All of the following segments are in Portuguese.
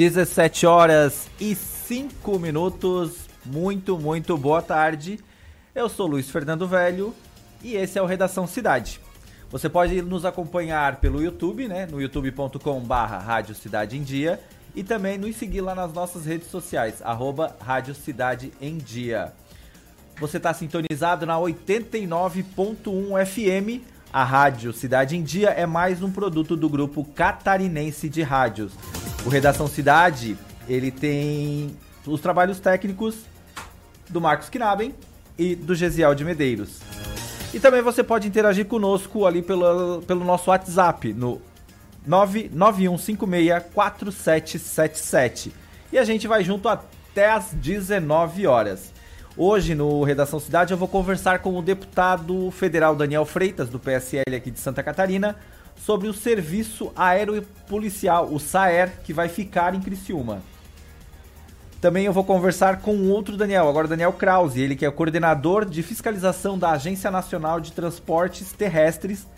17 horas e 5 minutos. Muito, muito boa tarde. Eu sou Luiz Fernando Velho e esse é o Redação Cidade. Você pode nos acompanhar pelo YouTube, né? No youtube.com/barra Rádio Cidade em Dia e também nos seguir lá nas nossas redes sociais, arroba Rádio Cidade em Dia. Você está sintonizado na 89.1 FM. A Rádio Cidade em Dia é mais um produto do grupo catarinense de rádios. O Redação Cidade, ele tem os trabalhos técnicos do Marcos Knaben e do Gesiel de Medeiros. E também você pode interagir conosco ali pelo, pelo nosso WhatsApp no 991564777. E a gente vai junto até às 19 horas. Hoje no Redação Cidade eu vou conversar com o deputado federal Daniel Freitas do PSL aqui de Santa Catarina sobre o serviço aeropolicial, o SAER, que vai ficar em Criciúma. Também eu vou conversar com outro Daniel, agora Daniel Krause, ele que é coordenador de fiscalização da Agência Nacional de Transportes Terrestres,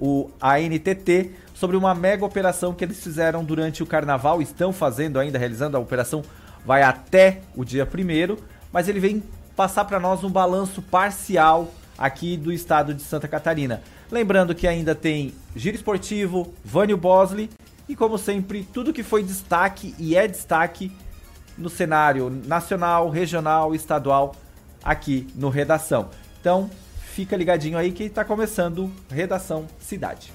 o ANTT, sobre uma mega operação que eles fizeram durante o carnaval, estão fazendo ainda, realizando a operação, vai até o dia primeiro, mas ele vem passar para nós um balanço parcial aqui do estado de Santa Catarina. Lembrando que ainda tem Giro Esportivo, Vânio Bosley e, como sempre, tudo que foi destaque e é destaque no cenário nacional, regional, estadual aqui no Redação. Então, fica ligadinho aí que está começando Redação Cidade.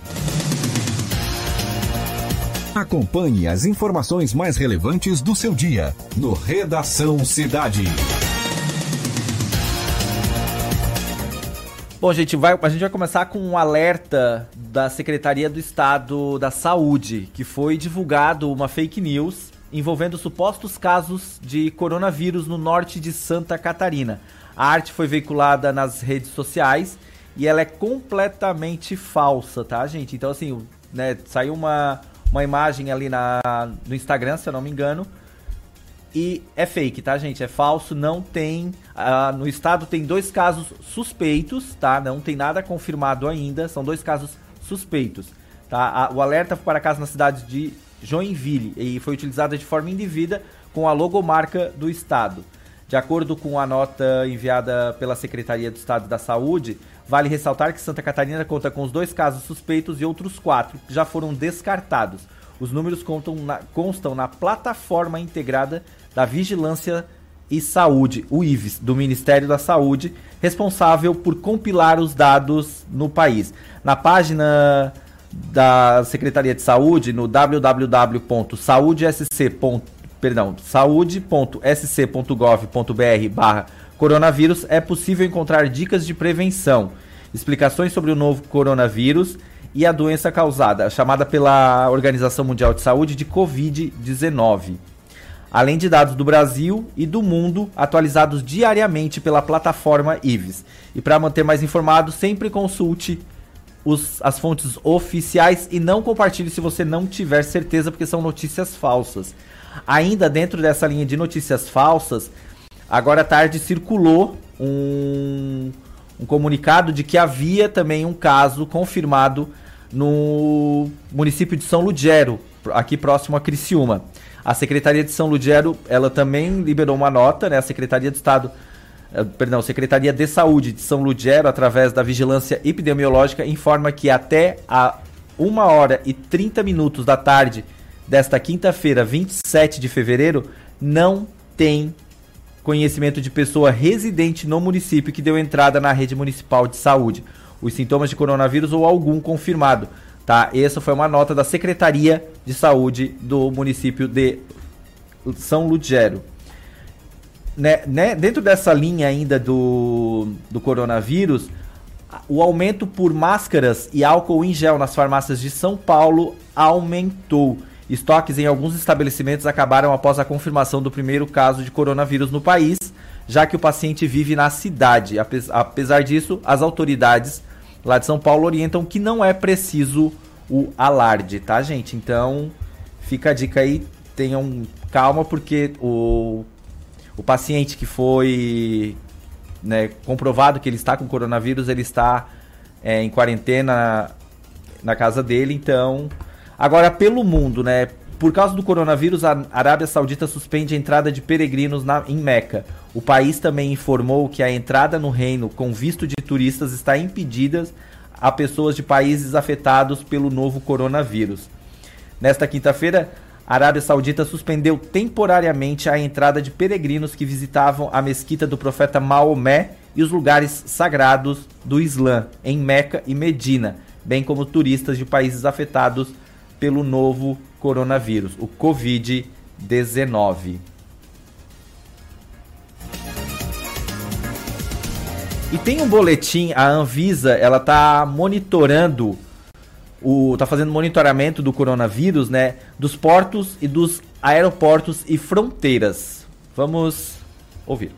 Acompanhe as informações mais relevantes do seu dia no Redação Cidade. Bom, gente, vai, a gente vai começar com um alerta da Secretaria do Estado da Saúde, que foi divulgado uma fake news envolvendo supostos casos de coronavírus no norte de Santa Catarina. A arte foi veiculada nas redes sociais e ela é completamente falsa, tá, gente? Então, assim, né, saiu uma, uma imagem ali na, no Instagram, se eu não me engano, e é fake, tá, gente? É falso, não tem. Uh, no estado tem dois casos suspeitos, tá? Não tem nada confirmado ainda, são dois casos suspeitos. Tá? o alerta foi para casa na cidade de Joinville e foi utilizada de forma indevida com a logomarca do estado. De acordo com a nota enviada pela Secretaria do Estado da Saúde, vale ressaltar que Santa Catarina conta com os dois casos suspeitos e outros quatro que já foram descartados. Os números na, constam na plataforma integrada da Vigilância e Saúde, o IVES, do Ministério da Saúde, responsável por compilar os dados no país. Na página da Secretaria de Saúde, no www.saude.sc.gov.br barra coronavírus, é possível encontrar dicas de prevenção, explicações sobre o novo coronavírus e a doença causada, chamada pela Organização Mundial de Saúde de Covid-19 além de dados do Brasil e do mundo atualizados diariamente pela plataforma IVES. E para manter mais informado, sempre consulte os, as fontes oficiais e não compartilhe se você não tiver certeza, porque são notícias falsas. Ainda dentro dessa linha de notícias falsas, agora à tarde circulou um, um comunicado de que havia também um caso confirmado no município de São Ludgero, aqui próximo a Criciúma. A Secretaria de São Ludgero, ela também liberou uma nota, né? A Secretaria de Estado, eh, perdão, Secretaria de Saúde de São Ludgero, através da Vigilância Epidemiológica, informa que até a 1 hora e 30 minutos da tarde desta quinta-feira, 27 de fevereiro, não tem conhecimento de pessoa residente no município que deu entrada na rede municipal de saúde. Os sintomas de coronavírus ou algum confirmado. Tá? Essa foi uma nota da Secretaria de Saúde do município de São Ludgero. Né, né, dentro dessa linha ainda do, do coronavírus, o aumento por máscaras e álcool em gel nas farmácias de São Paulo aumentou. Estoques em alguns estabelecimentos acabaram após a confirmação do primeiro caso de coronavírus no país, já que o paciente vive na cidade. Apesar disso, as autoridades lá de São Paulo orientam que não é preciso o alarde, tá, gente? Então, fica a dica aí, tenham calma, porque o, o paciente que foi né, comprovado que ele está com coronavírus, ele está é, em quarentena na casa dele, então. Agora, pelo mundo, né? Por causa do coronavírus, a Arábia Saudita suspende a entrada de peregrinos na, em Meca. O país também informou que a entrada no reino com visto de turistas está impedida a pessoas de países afetados pelo novo coronavírus. Nesta quinta-feira, a Arábia Saudita suspendeu temporariamente a entrada de peregrinos que visitavam a mesquita do profeta Maomé e os lugares sagrados do Islã, em Meca e Medina, bem como turistas de países afetados pelo novo coronavírus, o Covid-19. E tem um boletim, a Anvisa, ela tá monitorando o tá fazendo monitoramento do coronavírus, né, dos portos e dos aeroportos e fronteiras. Vamos ouvir.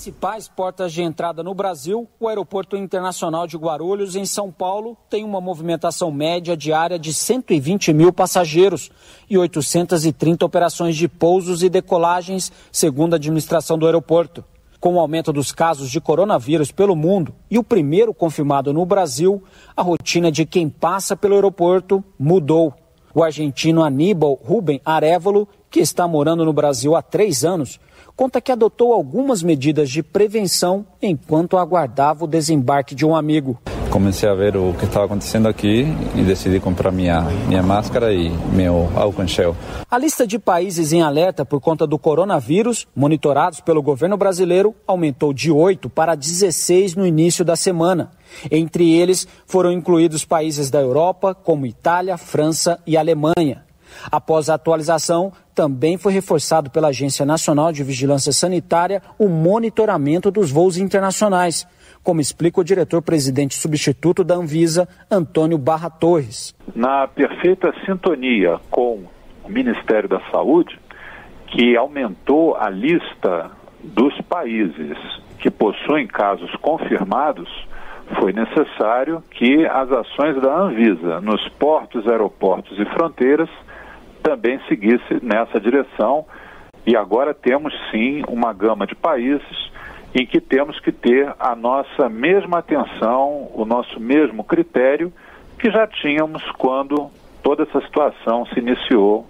Principais portas de entrada no Brasil, o Aeroporto Internacional de Guarulhos, em São Paulo, tem uma movimentação média diária de 120 mil passageiros e 830 operações de pousos e decolagens, segundo a administração do aeroporto. Com o aumento dos casos de coronavírus pelo mundo e o primeiro confirmado no Brasil, a rotina de quem passa pelo aeroporto mudou. O argentino Aníbal Ruben Arevalo, que está morando no Brasil há três anos, conta que adotou algumas medidas de prevenção enquanto aguardava o desembarque de um amigo. Comecei a ver o que estava acontecendo aqui e decidi comprar minha, minha máscara e meu álcool em gel. A lista de países em alerta por conta do coronavírus, monitorados pelo governo brasileiro, aumentou de 8 para 16 no início da semana. Entre eles foram incluídos países da Europa, como Itália, França e Alemanha. Após a atualização, também foi reforçado pela Agência Nacional de Vigilância Sanitária o monitoramento dos voos internacionais, como explica o diretor-presidente substituto da Anvisa, Antônio Barra Torres. Na perfeita sintonia com o Ministério da Saúde, que aumentou a lista dos países que possuem casos confirmados, foi necessário que as ações da Anvisa nos portos, aeroportos e fronteiras também seguisse nessa direção. E agora temos sim uma gama de países em que temos que ter a nossa mesma atenção, o nosso mesmo critério que já tínhamos quando toda essa situação se iniciou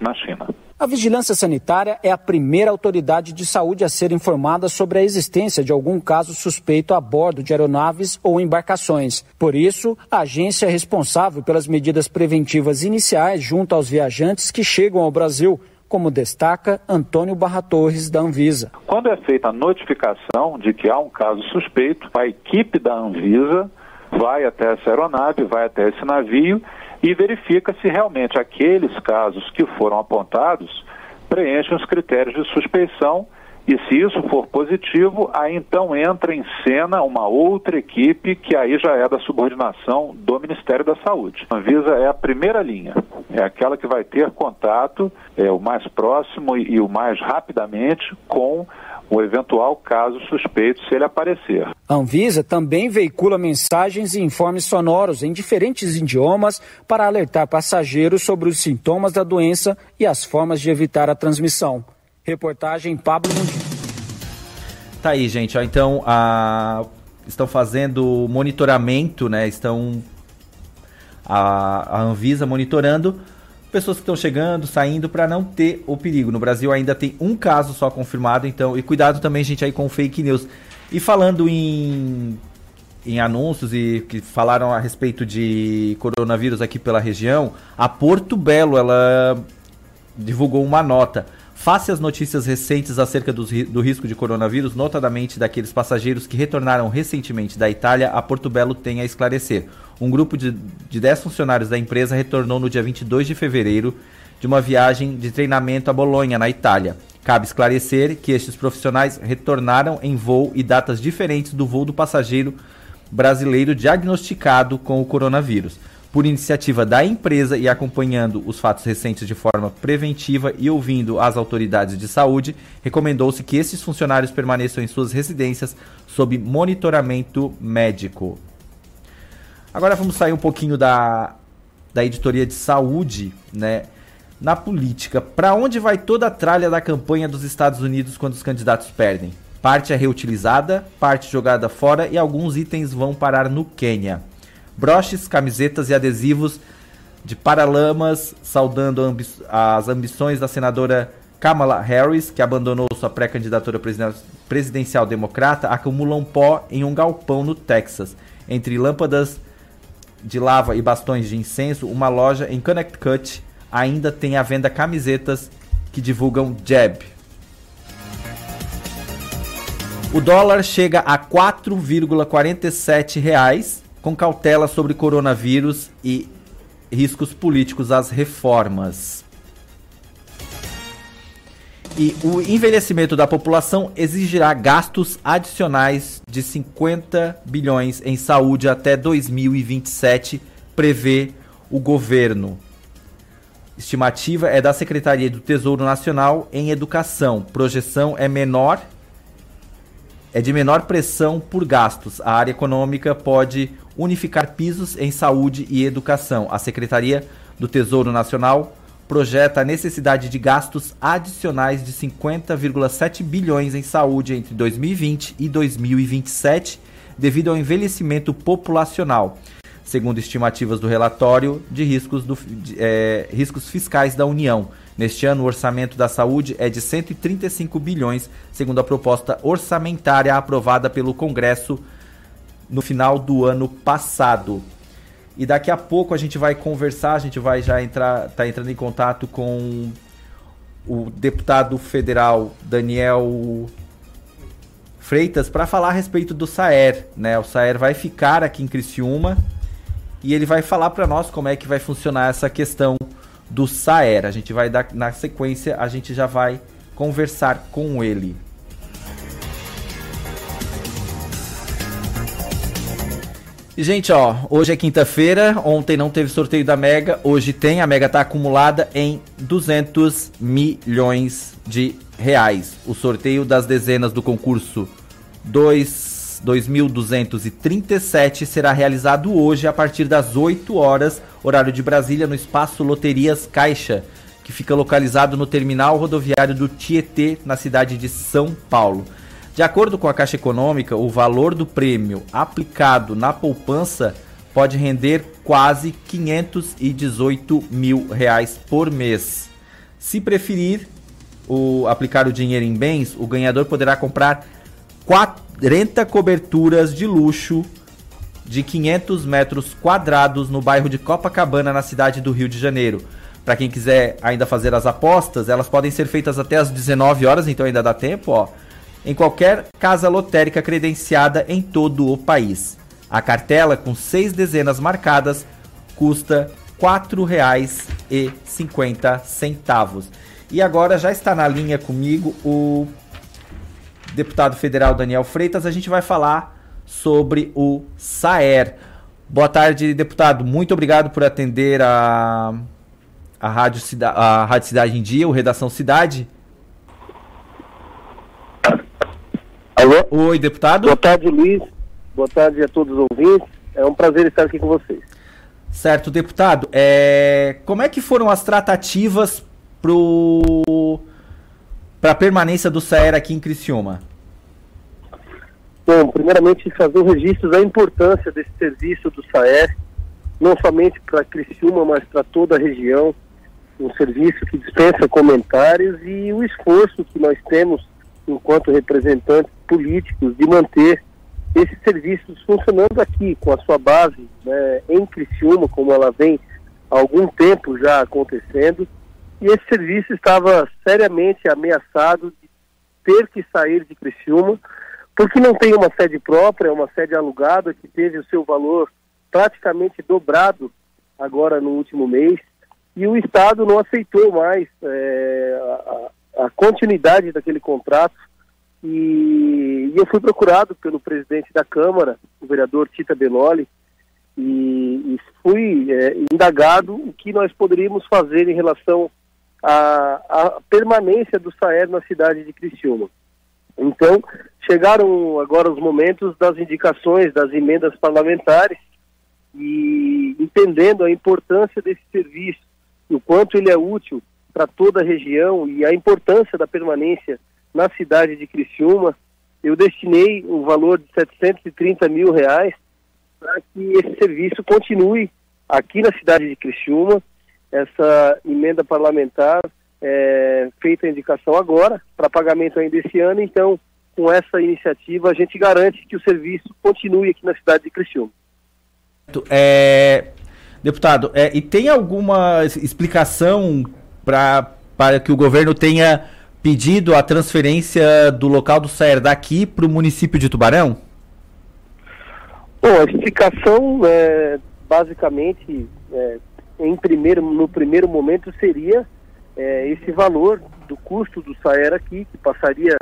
na China. A vigilância sanitária é a primeira autoridade de saúde a ser informada sobre a existência de algum caso suspeito a bordo de aeronaves ou embarcações. Por isso, a agência é responsável pelas medidas preventivas iniciais junto aos viajantes que chegam ao Brasil, como destaca Antônio Barra Torres, da Anvisa. Quando é feita a notificação de que há um caso suspeito, a equipe da Anvisa vai até essa aeronave, vai até esse navio e verifica se realmente aqueles casos que foram apontados preenchem os critérios de suspeição e se isso for positivo, aí então entra em cena uma outra equipe que aí já é da subordinação do Ministério da Saúde. A Anvisa é a primeira linha, é aquela que vai ter contato é, o mais próximo e, e o mais rapidamente com o eventual caso suspeito se ele aparecer. A Anvisa também veicula mensagens e informes sonoros em diferentes idiomas para alertar passageiros sobre os sintomas da doença e as formas de evitar a transmissão. Reportagem Pablo Mundim. Tá aí, gente. Ó, então, a... estão fazendo monitoramento, né? Estão a, a Anvisa monitorando pessoas que estão chegando, saindo para não ter o perigo. No Brasil ainda tem um caso só confirmado, então e cuidado também, gente, aí com fake news. E falando em em anúncios e que falaram a respeito de coronavírus aqui pela região, a Porto Belo ela divulgou uma nota. Face às notícias recentes acerca do, do risco de coronavírus, notadamente daqueles passageiros que retornaram recentemente da Itália, a Porto Belo tem a esclarecer. Um grupo de, de 10 funcionários da empresa retornou no dia 22 de fevereiro de uma viagem de treinamento a Bolonha, na Itália. Cabe esclarecer que estes profissionais retornaram em voo e datas diferentes do voo do passageiro brasileiro diagnosticado com o coronavírus por iniciativa da empresa e acompanhando os fatos recentes de forma preventiva e ouvindo as autoridades de saúde, recomendou-se que esses funcionários permaneçam em suas residências sob monitoramento médico. Agora vamos sair um pouquinho da, da editoria de saúde, né? Na política, para onde vai toda a tralha da campanha dos Estados Unidos quando os candidatos perdem? Parte é reutilizada, parte jogada fora e alguns itens vão parar no Quênia. broches, camisetas e adesivos de paralamas, saudando ambi as ambições da senadora Kamala Harris, que abandonou sua pré-candidatura presidencial democrata, acumulam pó em um galpão no Texas. Entre lâmpadas de lava e bastões de incenso, uma loja em Connecticut ainda tem à venda camisetas que divulgam Jeb. O dólar chega a R$ 4,47 com cautela sobre coronavírus e riscos políticos às reformas. E o envelhecimento da população exigirá gastos adicionais de 50 bilhões em saúde até 2027, prevê o governo. Estimativa é da Secretaria do Tesouro Nacional em Educação. Projeção é menor é de menor pressão por gastos. A área econômica pode unificar pisos em saúde e educação. A Secretaria do Tesouro Nacional projeta a necessidade de gastos adicionais de 50,7 bilhões em saúde entre 2020 e 2027, devido ao envelhecimento populacional, segundo estimativas do relatório de riscos, do, de, é, riscos fiscais da União. Neste ano, o orçamento da saúde é de 135 bilhões, segundo a proposta orçamentária aprovada pelo Congresso no final do ano passado. E daqui a pouco a gente vai conversar, a gente vai já entrar, tá entrando em contato com o deputado federal Daniel Freitas para falar a respeito do Saer, né? O Saer vai ficar aqui em Criciúma e ele vai falar para nós como é que vai funcionar essa questão do Saer. A gente vai dar na sequência, a gente já vai conversar com ele. Gente, ó, hoje é quinta-feira, ontem não teve sorteio da Mega, hoje tem, a Mega tá acumulada em 200 milhões de reais. O sorteio das dezenas do concurso 2 2237 será realizado hoje a partir das 8 horas, horário de Brasília, no espaço Loterias Caixa, que fica localizado no terminal rodoviário do Tietê, na cidade de São Paulo. De acordo com a Caixa Econômica, o valor do prêmio aplicado na poupança pode render quase 518 mil reais por mês. Se preferir o, aplicar o dinheiro em bens, o ganhador poderá comprar 40 coberturas de luxo de 500 metros quadrados no bairro de Copacabana, na cidade do Rio de Janeiro. Para quem quiser ainda fazer as apostas, elas podem ser feitas até as 19 horas, então ainda dá tempo, ó em qualquer casa lotérica credenciada em todo o país. A cartela, com seis dezenas marcadas, custa R$ 4,50. E agora já está na linha comigo o deputado federal Daniel Freitas. A gente vai falar sobre o SAER. Boa tarde, deputado. Muito obrigado por atender a, a, Rádio, Cida, a Rádio Cidade em Dia, o Redação Cidade. Alô? Oi, deputado. Boa tarde, Luiz. Boa tarde a todos os ouvintes. É um prazer estar aqui com vocês. Certo, deputado. É... Como é que foram as tratativas para a permanência do SAER aqui em Criciúma? Bom, primeiramente fazer o registro da importância desse serviço do SAER, não somente para Criciúma, mas para toda a região. Um serviço que dispensa comentários e o esforço que nós temos enquanto representantes políticos, de manter esses serviços funcionando aqui, com a sua base né, em Criciúma, como ela vem há algum tempo já acontecendo, e esse serviço estava seriamente ameaçado de ter que sair de Criciúma, porque não tem uma sede própria, é uma sede alugada que teve o seu valor praticamente dobrado agora no último mês, e o Estado não aceitou mais é, a, continuidade daquele contrato e, e, eu fui procurado pelo presidente da Câmara, o vereador Tita Benoli, e, e fui é, indagado o que nós poderíamos fazer em relação à, permanência do SAER na cidade de Criciúma. Então, chegaram agora os momentos das indicações das emendas parlamentares e entendendo a importância desse serviço, o quanto ele é útil para toda a região e a importância da permanência na cidade de Criciúma, eu destinei um valor de 730 mil reais para que esse serviço continue aqui na cidade de Criciúma. Essa emenda parlamentar é, feita a indicação agora, para pagamento ainda esse ano, então, com essa iniciativa, a gente garante que o serviço continue aqui na cidade de Criciúma. É, deputado, é, e tem alguma explicação para que o governo tenha pedido a transferência do local do SAER daqui para o município de Tubarão? Bom, a explicação, é, basicamente, é, em primeiro, no primeiro momento, seria é, esse valor do custo do SAER aqui, que passaria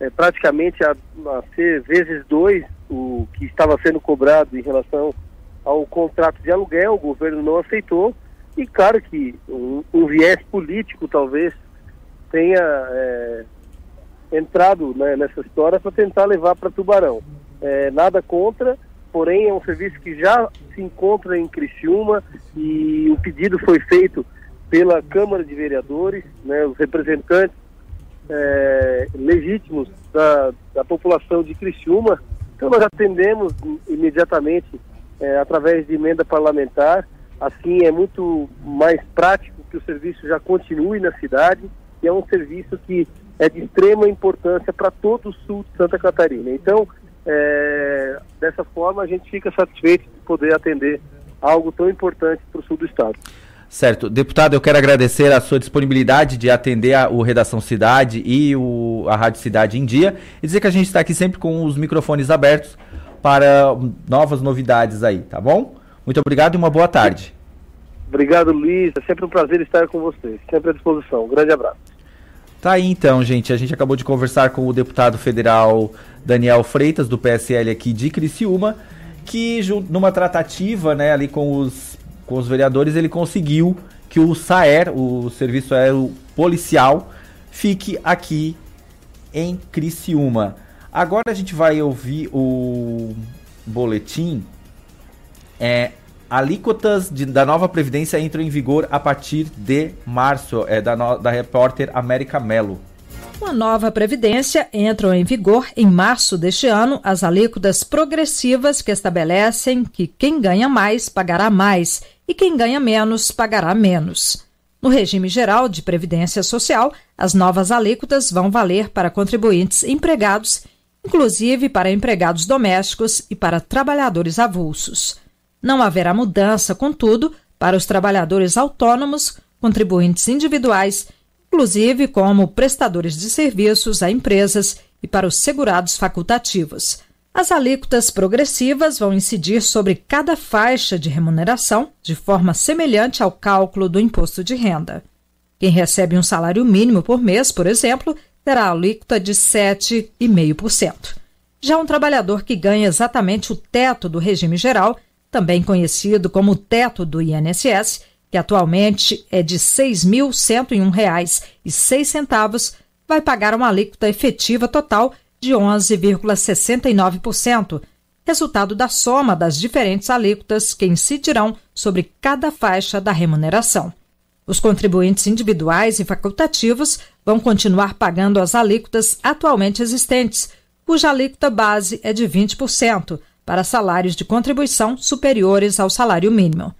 é, praticamente a, a, ser vezes dois o que estava sendo cobrado em relação ao contrato de aluguel, o governo não aceitou, e claro que um, viés político talvez tenha é, entrado né, nessa história para tentar levar para Tubarão. É, nada contra, porém é um serviço que já se encontra em Criciúma e o pedido foi feito pela Câmara de Vereadores, né, os representantes é, legítimos da, da população de Criciúma. Então nós atendemos imediatamente é, através de emenda parlamentar. Assim é muito mais prático que o serviço já continue na cidade e é um serviço que é de extrema importância para todo o sul de Santa Catarina. Então, é, dessa forma, a gente fica satisfeito de poder atender algo tão importante para o sul do estado. Certo. Deputado, eu quero agradecer a sua disponibilidade de atender a, o Redação Cidade e o, a Rádio Cidade em Dia e dizer que a gente está aqui sempre com os microfones abertos para novas novidades aí, tá bom? Muito obrigado e uma boa tarde. Obrigado, Luiz. É sempre um prazer estar com vocês. Sempre à disposição. Um grande abraço. Tá aí então, gente. A gente acabou de conversar com o deputado federal Daniel Freitas, do PSL aqui de Criciúma, que numa tratativa né, ali com os, com os vereadores, ele conseguiu que o SAER, o Serviço Aéreo Policial, fique aqui em Criciúma. Agora a gente vai ouvir o boletim. É, alíquotas de, da nova Previdência entram em vigor a partir de março. É da, no, da repórter América Melo. Com a nova Previdência, entram em vigor em março deste ano as alíquotas progressivas que estabelecem que quem ganha mais pagará mais e quem ganha menos pagará menos. No regime geral de Previdência Social, as novas alíquotas vão valer para contribuintes empregados inclusive para empregados domésticos e para trabalhadores avulsos. Não haverá mudança, contudo, para os trabalhadores autônomos, contribuintes individuais, inclusive como prestadores de serviços a empresas e para os segurados facultativos. As alíquotas progressivas vão incidir sobre cada faixa de remuneração de forma semelhante ao cálculo do imposto de renda. Quem recebe um salário mínimo por mês, por exemplo, terá alíquota de 7,5%. Já um trabalhador que ganha exatamente o teto do regime geral, também conhecido como o teto do INSS, que atualmente é de R$ 6.101,06, vai pagar uma alíquota efetiva total de 11,69%, resultado da soma das diferentes alíquotas que incidirão sobre cada faixa da remuneração. Os contribuintes individuais e facultativos vão continuar pagando as alíquotas atualmente existentes, cuja alíquota base é de 20%, para salários de contribuição superiores ao salário mínimo.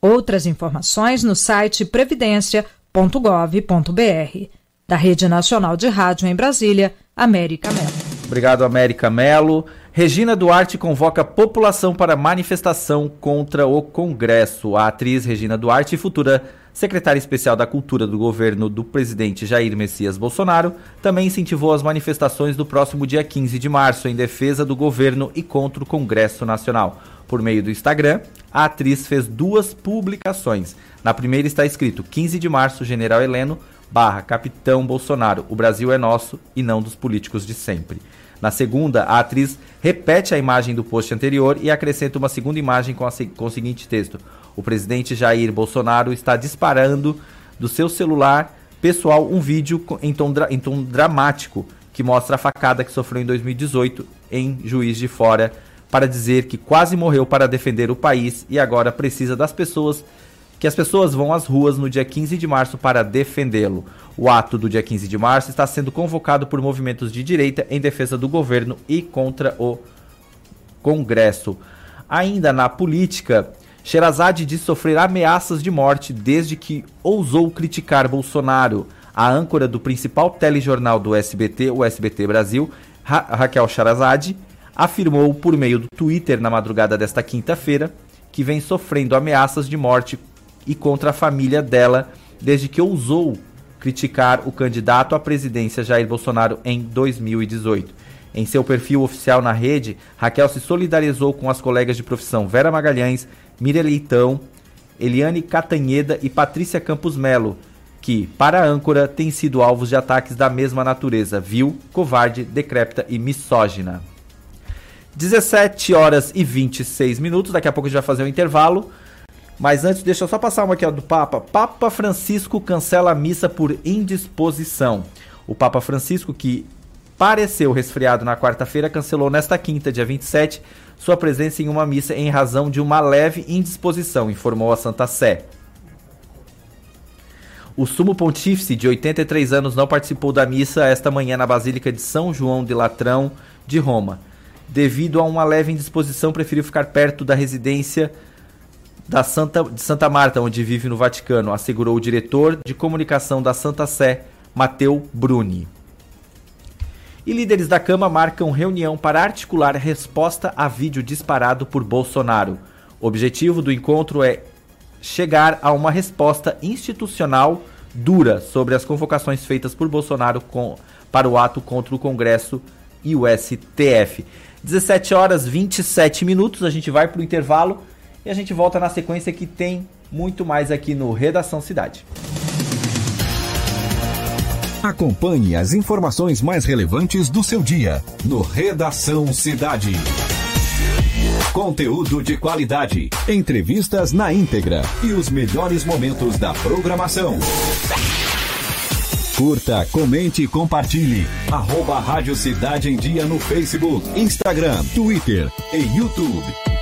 Outras informações no site previdência.gov.br. Da Rede Nacional de Rádio em Brasília, América Melo. Obrigado, América Melo. Regina Duarte convoca população para manifestação contra o Congresso. A atriz Regina Duarte, futura secretária especial da Cultura do governo do presidente Jair Messias Bolsonaro, também incentivou as manifestações do próximo dia 15 de março em defesa do governo e contra o Congresso Nacional. Por meio do Instagram, a atriz fez duas publicações. Na primeira está escrito 15 de março, General Heleno, barra Capitão Bolsonaro, o Brasil é nosso e não dos políticos de sempre. Na segunda, a atriz repete a imagem do post anterior e acrescenta uma segunda imagem com, a, com o seguinte texto: O presidente Jair Bolsonaro está disparando do seu celular pessoal um vídeo em tom, em tom dramático que mostra a facada que sofreu em 2018 em Juiz de Fora para dizer que quase morreu para defender o país e agora precisa das pessoas que as pessoas vão às ruas no dia 15 de março para defendê-lo. O ato do dia 15 de março está sendo convocado por movimentos de direita em defesa do governo e contra o Congresso. Ainda na política, Sherazade diz sofrer ameaças de morte desde que ousou criticar Bolsonaro. A âncora do principal telejornal do SBT, o SBT Brasil, Ra Raquel Sherazade, afirmou por meio do Twitter na madrugada desta quinta-feira que vem sofrendo ameaças de morte e contra a família dela desde que ousou criticar o candidato à presidência Jair Bolsonaro em 2018. Em seu perfil oficial na rede, Raquel se solidarizou com as colegas de profissão Vera Magalhães, Miriam Leitão, Eliane Catanheda e Patrícia Campos Melo, que, para a âncora, têm sido alvos de ataques da mesma natureza, vil, covarde, decrépita e misógina. 17 horas e 26 minutos, daqui a pouco a gente vai fazer um intervalo. Mas antes, deixa eu só passar uma aqui ó, do Papa. Papa Francisco cancela a missa por indisposição. O Papa Francisco, que pareceu resfriado na quarta-feira, cancelou nesta quinta, dia 27, sua presença em uma missa em razão de uma leve indisposição, informou a Santa Sé. O sumo pontífice, de 83 anos, não participou da missa esta manhã na Basílica de São João de Latrão, de Roma. Devido a uma leve indisposição, preferiu ficar perto da residência da Santa, de Santa Marta, onde vive no Vaticano, assegurou o diretor de comunicação da Santa Sé, Mateu Bruni. E líderes da Cama marcam reunião para articular resposta a vídeo disparado por Bolsonaro. O objetivo do encontro é chegar a uma resposta institucional dura sobre as convocações feitas por Bolsonaro com, para o ato contra o Congresso e o STF. 17 horas 27 minutos, a gente vai para o intervalo e a gente volta na sequência que tem muito mais aqui no Redação Cidade. Acompanhe as informações mais relevantes do seu dia no Redação Cidade. Conteúdo de qualidade, entrevistas na íntegra e os melhores momentos da programação. Curta, comente e compartilhe. Arroba Rádio Cidade em Dia no Facebook, Instagram, Twitter e YouTube.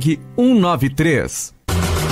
193.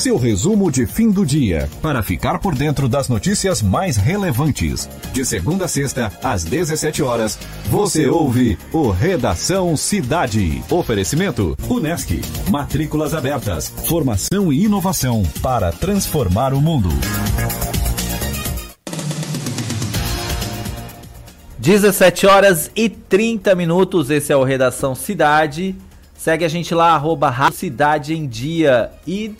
seu resumo de fim do dia, para ficar por dentro das notícias mais relevantes. De segunda a sexta, às 17 horas, você ouve o Redação Cidade. Oferecimento Unesc. Matrículas abertas. Formação e inovação para transformar o mundo. 17 horas e 30 minutos, esse é o Redação Cidade. Segue a gente lá, arroba Cidade em Dia e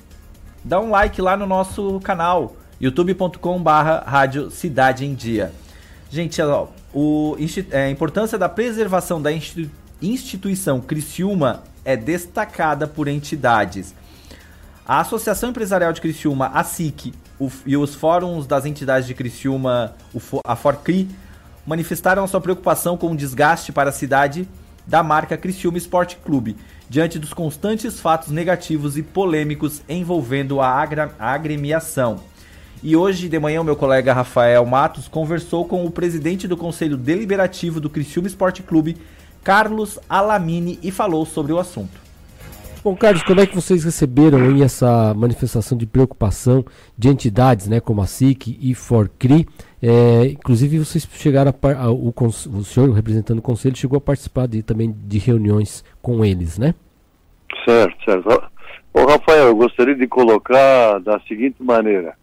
dá um like lá no nosso canal, youtube.com barra Rádio Cidade em Dia. Gente, ó, o, é, a importância da preservação da instituição Criciúma é destacada por entidades. A Associação Empresarial de Criciúma, a SIC, o, e os fóruns das entidades de Criciúma, o, a Forcri, manifestaram sua preocupação com o desgaste para a cidade da marca Criciúma Esporte Clube, diante dos constantes fatos negativos e polêmicos envolvendo a, agremiação. E hoje de manhã o meu colega Rafael Matos conversou com o presidente do Conselho Deliberativo do Criciúma Esporte Clube, Carlos Alamini, e falou sobre o assunto. Bom, Carlos, como é que vocês receberam aí essa manifestação de preocupação de entidades, né, como a SIC e Forcri? É, inclusive, vocês chegaram a, a o, o senhor, representando o conselho, chegou a participar de, também de reuniões com eles, né? Certo, certo. Ô, Rafael, eu gostaria de colocar da seguinte maneira.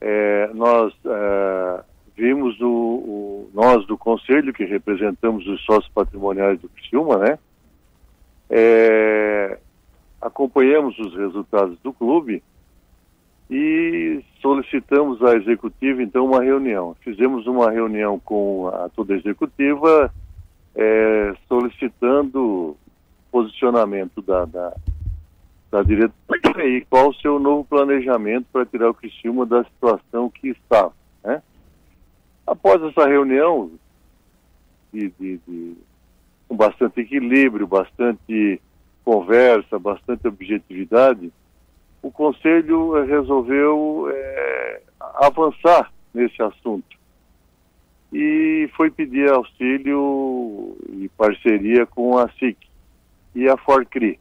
É, nós é, vimos o, o, nós do conselho, que representamos os sócios patrimoniais do Criciúma, né? É, acompanhamos os resultados do clube e solicitamos à executiva então uma reunião. Fizemos uma reunião com a toda a executiva é, solicitando posicionamento da, da, da diretoria e qual o seu novo planejamento para tirar o Criciúma da situação que estava. Né? Após essa reunião, de, de, de, com bastante equilíbrio, bastante conversa, bastante objetividade, o Conselho eh, resolveu é, avançar nesse assunto e foi pedir auxílio e parceria com a SIC e a Forcri.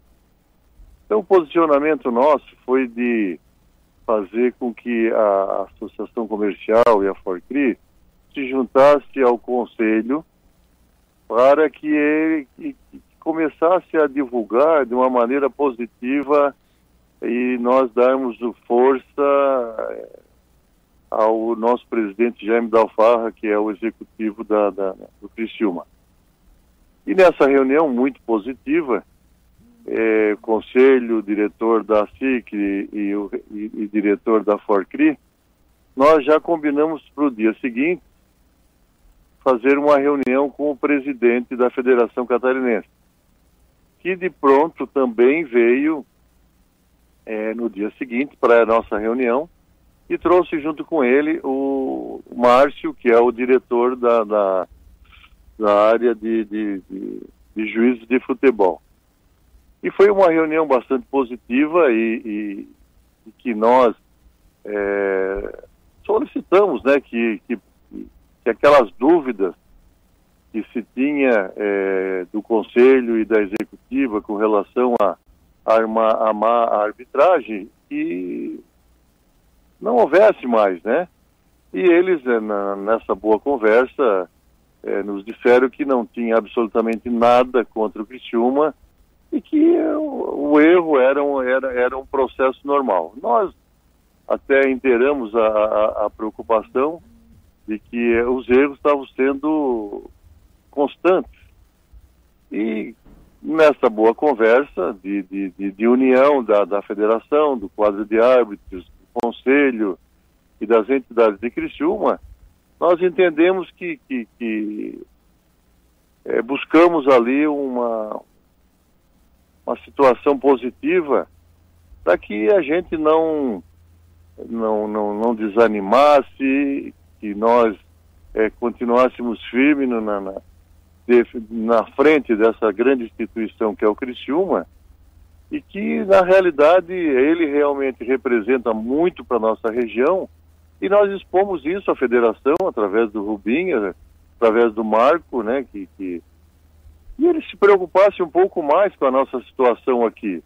Então, o posicionamento nosso foi de fazer com que a Associação Comercial e a Forcri se juntasse ao Conselho para que ele começasse a divulgar de uma maneira positiva e nós darmos força eh, ao nosso presidente Jaime Dalfarra, que é o executivo da, da, do Criciúma. E nessa reunião muito positiva, é, conselho, diretor da SIC e, e, e diretor da Forcri, nós já combinamos para o dia seguinte fazer uma reunião com o presidente da Federação Catarinense que de pronto também veio é, no dia seguinte para a nossa reunião e trouxe junto com ele o Márcio, que é o diretor da, da, da área de, de, de, de juízes de futebol. E foi uma reunião bastante positiva e, e, e que nós é, solicitamos né, que, que, que aquelas dúvidas que se tinha é, do Conselho e da Executiva com relação a, a, a, a arbitragem e não houvesse mais, né? E eles, é, na, nessa boa conversa, é, nos disseram que não tinha absolutamente nada contra o Criciúma e que o, o erro era um, era, era um processo normal. Nós até inteiramos a, a, a preocupação de que os erros estavam sendo constantes. E nessa boa conversa de, de, de, de união da, da federação, do quadro de árbitros, do conselho e das entidades de Criciúma, nós entendemos que, que, que é, buscamos ali uma, uma situação positiva para que a gente não, não, não, não desanimasse, que nós é, continuássemos firmes na, na, na frente dessa grande instituição que é o Criciúma e que na realidade ele realmente representa muito para nossa região e nós expomos isso à federação através do Rubinha, através do Marco, né, que, que e ele se preocupasse um pouco mais com a nossa situação aqui,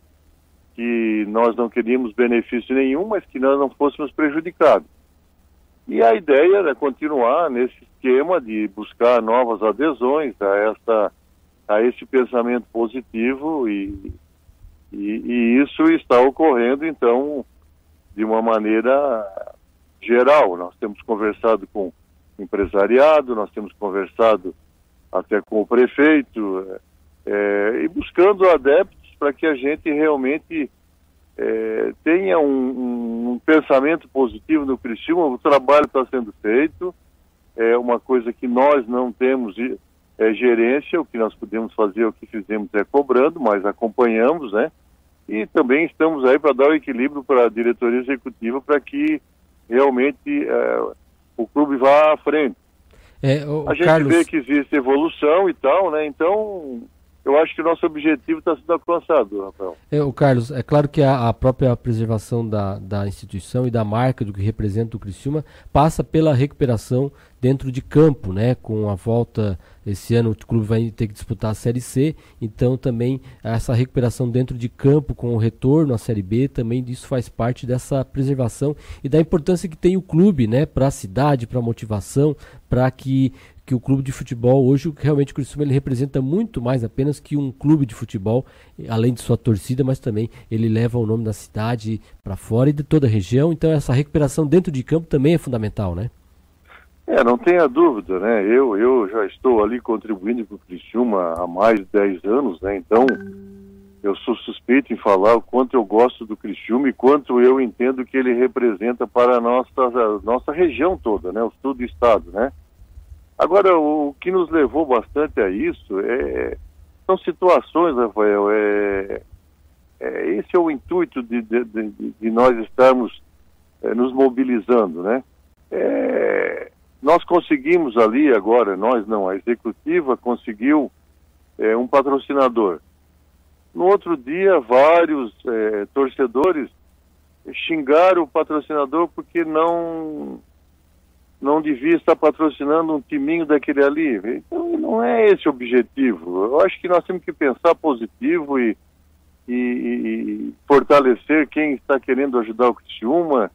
que nós não queríamos benefício nenhum, mas que nós não fôssemos prejudicados. E a ideia é continuar nesse esquema de buscar novas adesões a, essa, a esse pensamento positivo e, e, e isso está ocorrendo, então, de uma maneira geral. Nós temos conversado com empresariado, nós temos conversado até com o prefeito, é, e buscando adeptos para que a gente realmente é, tenha um, um, pensamento positivo no Criciúma, o trabalho está sendo feito, é uma coisa que nós não temos é, gerência, o que nós podemos fazer, o que fizemos é cobrando, mas acompanhamos, né? E também estamos aí para dar o equilíbrio para a diretoria executiva para que realmente é, o clube vá à frente. É, o, a gente Carlos... vê que existe evolução e tal, né? Então eu acho que o nosso objetivo está sendo alcançado, Rafael. É, o Carlos, é claro que a, a, própria preservação da, da instituição e da marca do que representa o Criciúma passa pela recuperação dentro de campo, né? Com a volta esse ano o clube vai ter que disputar a Série C, então também essa recuperação dentro de campo com o retorno à Série B, também isso faz parte dessa preservação e da importância que tem o clube, né, para a cidade, para a motivação, para que que o clube de futebol hoje realmente o Criciúma ele representa muito mais apenas que um clube de futebol, além de sua torcida, mas também ele leva o nome da cidade para fora e de toda a região. Então essa recuperação dentro de campo também é fundamental, né? É, não tenha dúvida, né? Eu, eu já estou ali contribuindo para o Criciúma há mais de 10 anos, né? Então, eu sou suspeito em falar o quanto eu gosto do Criciúma e quanto eu entendo que ele representa para a nossa, a nossa região toda, né? O sul do estado, né? Agora, o que nos levou bastante a isso é, são situações, Rafael, é, é esse é o intuito de, de, de, de nós estarmos é, nos mobilizando, né? É, nós conseguimos ali agora, nós não, a executiva conseguiu é, um patrocinador. No outro dia, vários é, torcedores xingaram o patrocinador porque não não devia estar patrocinando um timinho daquele ali. Então, não é esse o objetivo. Eu acho que nós temos que pensar positivo e, e, e fortalecer quem está querendo ajudar o Criciúma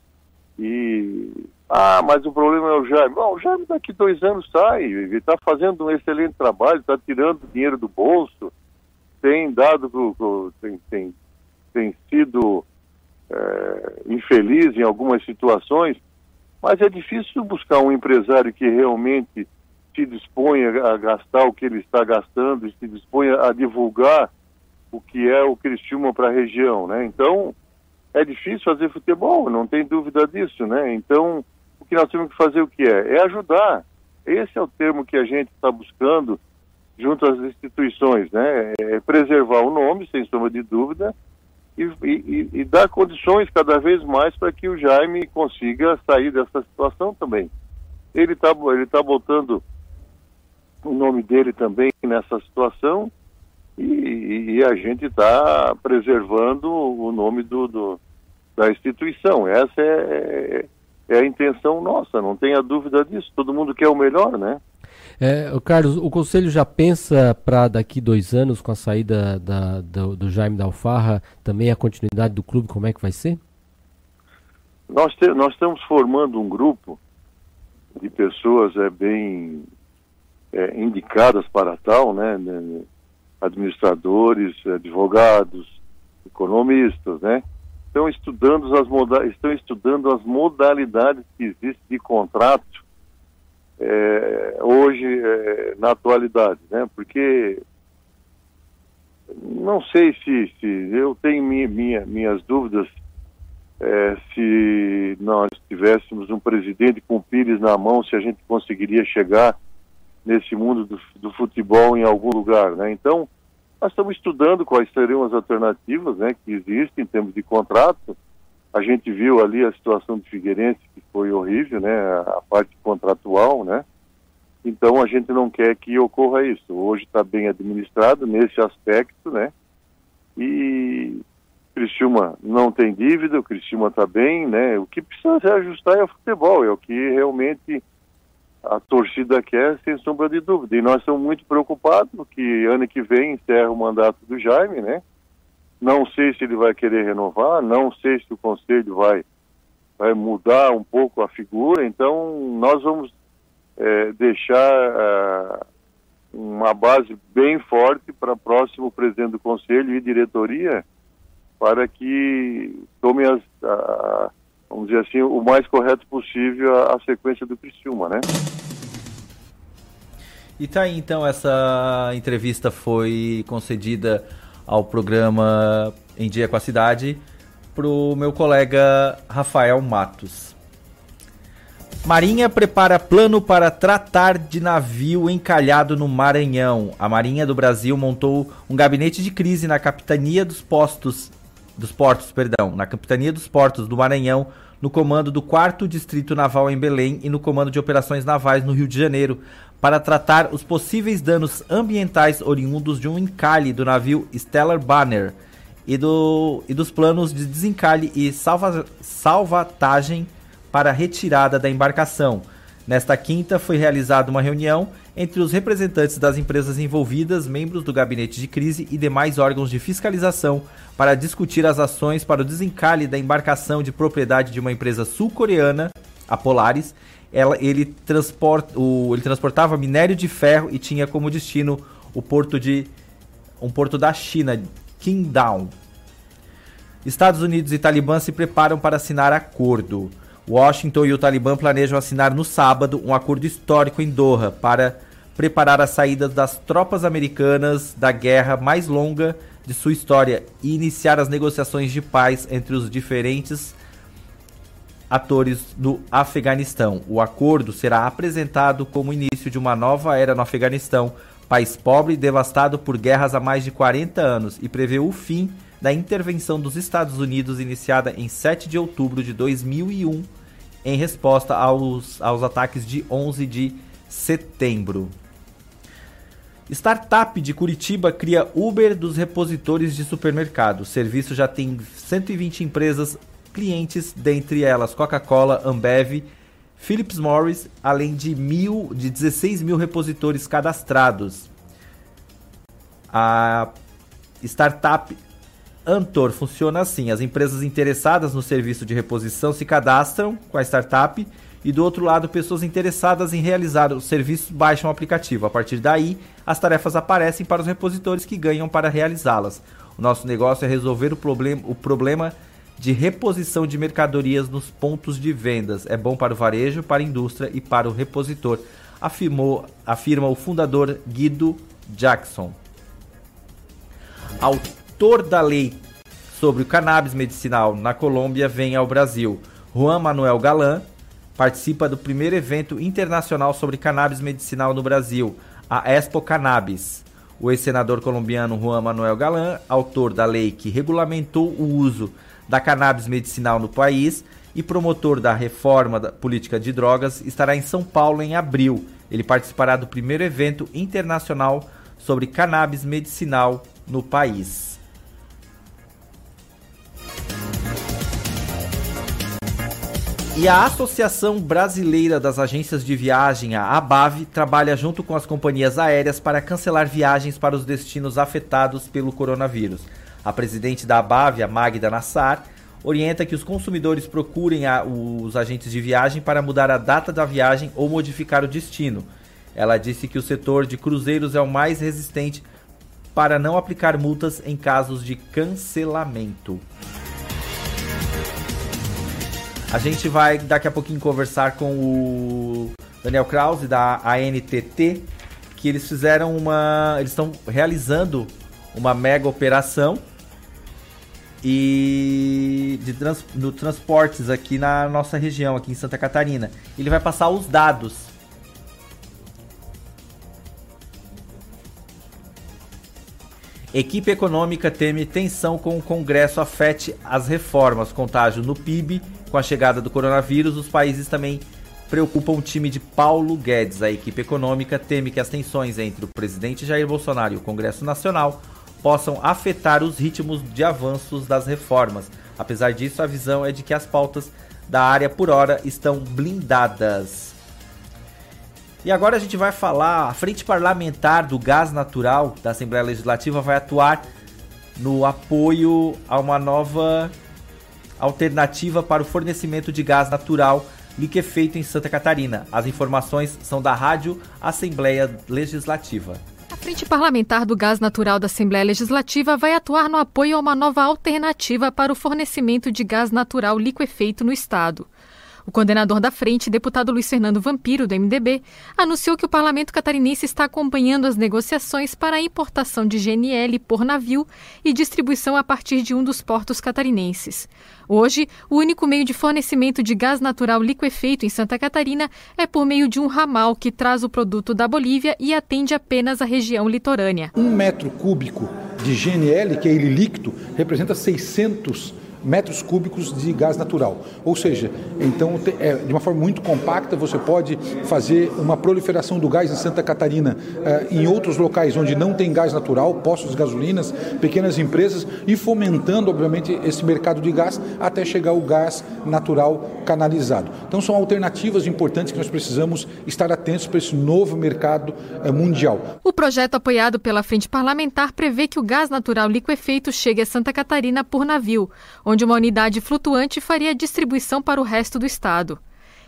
e ah, mas o problema é o Jaime. Bom, o Jaime daqui dois anos sai, ele está fazendo um excelente trabalho, está tirando dinheiro do bolso, tem dado, tem, tem, tem sido é, infeliz em algumas situações, mas é difícil buscar um empresário que realmente se disponha a gastar o que ele está gastando, se disponha a divulgar o que é o Criciúma para a região, né? Então, é difícil fazer futebol, não tem dúvida disso, né? Então, que nós temos que fazer o que é? É ajudar. Esse é o termo que a gente está buscando junto às instituições, né? É preservar o nome, sem sombra de dúvida, e, e, e dar condições cada vez mais para que o Jaime consiga sair dessa situação também. Ele está ele tá botando o nome dele também nessa situação e, e a gente está preservando o nome do, do, da instituição. Essa é, é a intenção nossa, não tenha dúvida disso. Todo mundo quer o melhor, né? É, Carlos, o Conselho já pensa para daqui dois anos, com a saída da, do, do, Jaime da Alfarra, também a continuidade do clube, como é que vai ser? Nós, te, nós estamos formando um grupo de pessoas é, bem é, indicadas para tal, né? né administradores, advogados, economistas, né? Estão estudando as, moda estão estudando as modalidades que existem de contrato é, hoje, é, na atualidade, né? Porque não sei se, se eu tenho minha, minha, minhas dúvidas é, se nós tivéssemos um presidente com Pires na mão, se a gente conseguiria chegar nesse mundo do, do futebol em algum lugar, né? Então, nós estamos estudando quais seriam as alternativas, né, que existem em termos de contrato. A gente viu ali a situação de Figueirense, que foi horrível, né, a parte contratual, né? Então a gente não quer que ocorra isso. Hoje está bem administrado nesse aspecto, né? E Criciúma não tem dívida, o Criciúma está bem, né? O que precisa se ajustar é o futebol, é o que realmente a torcida quer, sem sombra de dúvida. E nós estamos muito preocupados que ano que vem encerra o mandato do Jaime, né? Não sei se ele vai querer renovar, não sei se o conselho vai, vai mudar um pouco a figura, então nós vamos é, deixar uh, uma base bem forte para próximo presidente do conselho e diretoria para que tome as, uh, vamos dizer assim, o mais correto possível a, a sequência do Criciúma, né? E tá aí então, essa entrevista foi concedida ao programa Em Dia com a Cidade pro meu colega Rafael Matos. Marinha prepara plano para tratar de navio encalhado no Maranhão. A Marinha do Brasil montou um gabinete de crise na capitania dos postos dos portos, perdão, na capitania dos portos do Maranhão, no comando do 4 Distrito Naval em Belém e no comando de operações navais no Rio de Janeiro, para tratar os possíveis danos ambientais oriundos de um encalhe do navio Stellar Banner e, do, e dos planos de desencalhe e salva, salvatagem para retirada da embarcação. Nesta quinta foi realizada uma reunião entre os representantes das empresas envolvidas, membros do gabinete de crise e demais órgãos de fiscalização para discutir as ações para o desencalhe da embarcação de propriedade de uma empresa sul-coreana, a Polaris, ela, ele, o, ele transportava minério de ferro e tinha como destino o porto de um porto da China, Qingdao. Estados Unidos e Talibã se preparam para assinar acordo. Washington e o Talibã planejam assinar no sábado um acordo histórico em Doha para preparar a saída das tropas americanas da guerra mais longa de sua história e iniciar as negociações de paz entre os diferentes atores do Afeganistão. O acordo será apresentado como início de uma nova era no Afeganistão, país pobre e devastado por guerras há mais de 40 anos, e prevê o fim da intervenção dos Estados Unidos iniciada em 7 de outubro de 2001, em resposta aos, aos ataques de 11 de setembro. Startup de Curitiba cria Uber dos repositores de supermercado. O serviço já tem 120 empresas clientes, dentre elas Coca-Cola, Ambev, Philips Morris, além de, mil, de 16 mil repositores cadastrados. A startup Antor funciona assim: as empresas interessadas no serviço de reposição se cadastram com a startup e do outro lado, pessoas interessadas em realizar o serviço baixam o aplicativo. A partir daí, as tarefas aparecem para os repositores que ganham para realizá-las. O nosso negócio é resolver o, problem o problema de reposição de mercadorias nos pontos de vendas. É bom para o varejo, para a indústria e para o repositor, afirmou, afirma o fundador Guido Jackson. Autor da lei sobre o cannabis medicinal na Colômbia vem ao Brasil. Juan Manuel Galan participa do primeiro evento internacional sobre cannabis medicinal no Brasil, a Expo Cannabis. O ex-senador colombiano Juan Manuel Galan, autor da lei que regulamentou o uso da cannabis medicinal no país e promotor da reforma da política de drogas, estará em São Paulo em abril. Ele participará do primeiro evento internacional sobre cannabis medicinal no país. E a Associação Brasileira das Agências de Viagem, a ABAV, trabalha junto com as companhias aéreas para cancelar viagens para os destinos afetados pelo coronavírus. A presidente da ABAV, a Magda Nassar, orienta que os consumidores procurem a, os agentes de viagem para mudar a data da viagem ou modificar o destino. Ela disse que o setor de cruzeiros é o mais resistente para não aplicar multas em casos de cancelamento. A gente vai daqui a pouquinho conversar com o Daniel Krause da ANTT, que eles fizeram uma, eles estão realizando uma mega operação e de trans, no transportes aqui na nossa região, aqui em Santa Catarina. Ele vai passar os dados. Equipe econômica teme tensão com o Congresso afete as reformas. Contágio no PIB com a chegada do coronavírus. Os países também preocupam o time de Paulo Guedes. A equipe econômica teme que as tensões entre o presidente Jair Bolsonaro e o Congresso Nacional possam afetar os ritmos de avanços das reformas. Apesar disso, a visão é de que as pautas da área por hora estão blindadas. E agora a gente vai falar, a frente parlamentar do gás natural da Assembleia Legislativa vai atuar no apoio a uma nova alternativa para o fornecimento de gás natural liquefeito em Santa Catarina. As informações são da Rádio Assembleia Legislativa. A Frente Parlamentar do Gás Natural da Assembleia Legislativa vai atuar no apoio a uma nova alternativa para o fornecimento de gás natural liquefeito no Estado. O coordenador da frente, deputado Luiz Fernando Vampiro, do MDB, anunciou que o parlamento catarinense está acompanhando as negociações para a importação de GNL por navio e distribuição a partir de um dos portos catarinenses. Hoje, o único meio de fornecimento de gás natural liquefeito em Santa Catarina é por meio de um ramal que traz o produto da Bolívia e atende apenas a região litorânea. Um metro cúbico de GNL, que é ele líquido, representa 600 metros cúbicos de gás natural. Ou seja, então é, de uma forma muito compacta você pode fazer uma proliferação do gás em Santa Catarina, eh, em outros locais onde não tem gás natural, postos de gasolinas, pequenas empresas e fomentando, obviamente, esse mercado de gás até chegar o gás natural canalizado. Então são alternativas importantes que nós precisamos estar atentos para esse novo mercado eh, mundial. O projeto apoiado pela Frente Parlamentar prevê que o gás natural liquefeito chegue a Santa Catarina por navio, onde uma unidade flutuante faria distribuição para o resto do estado.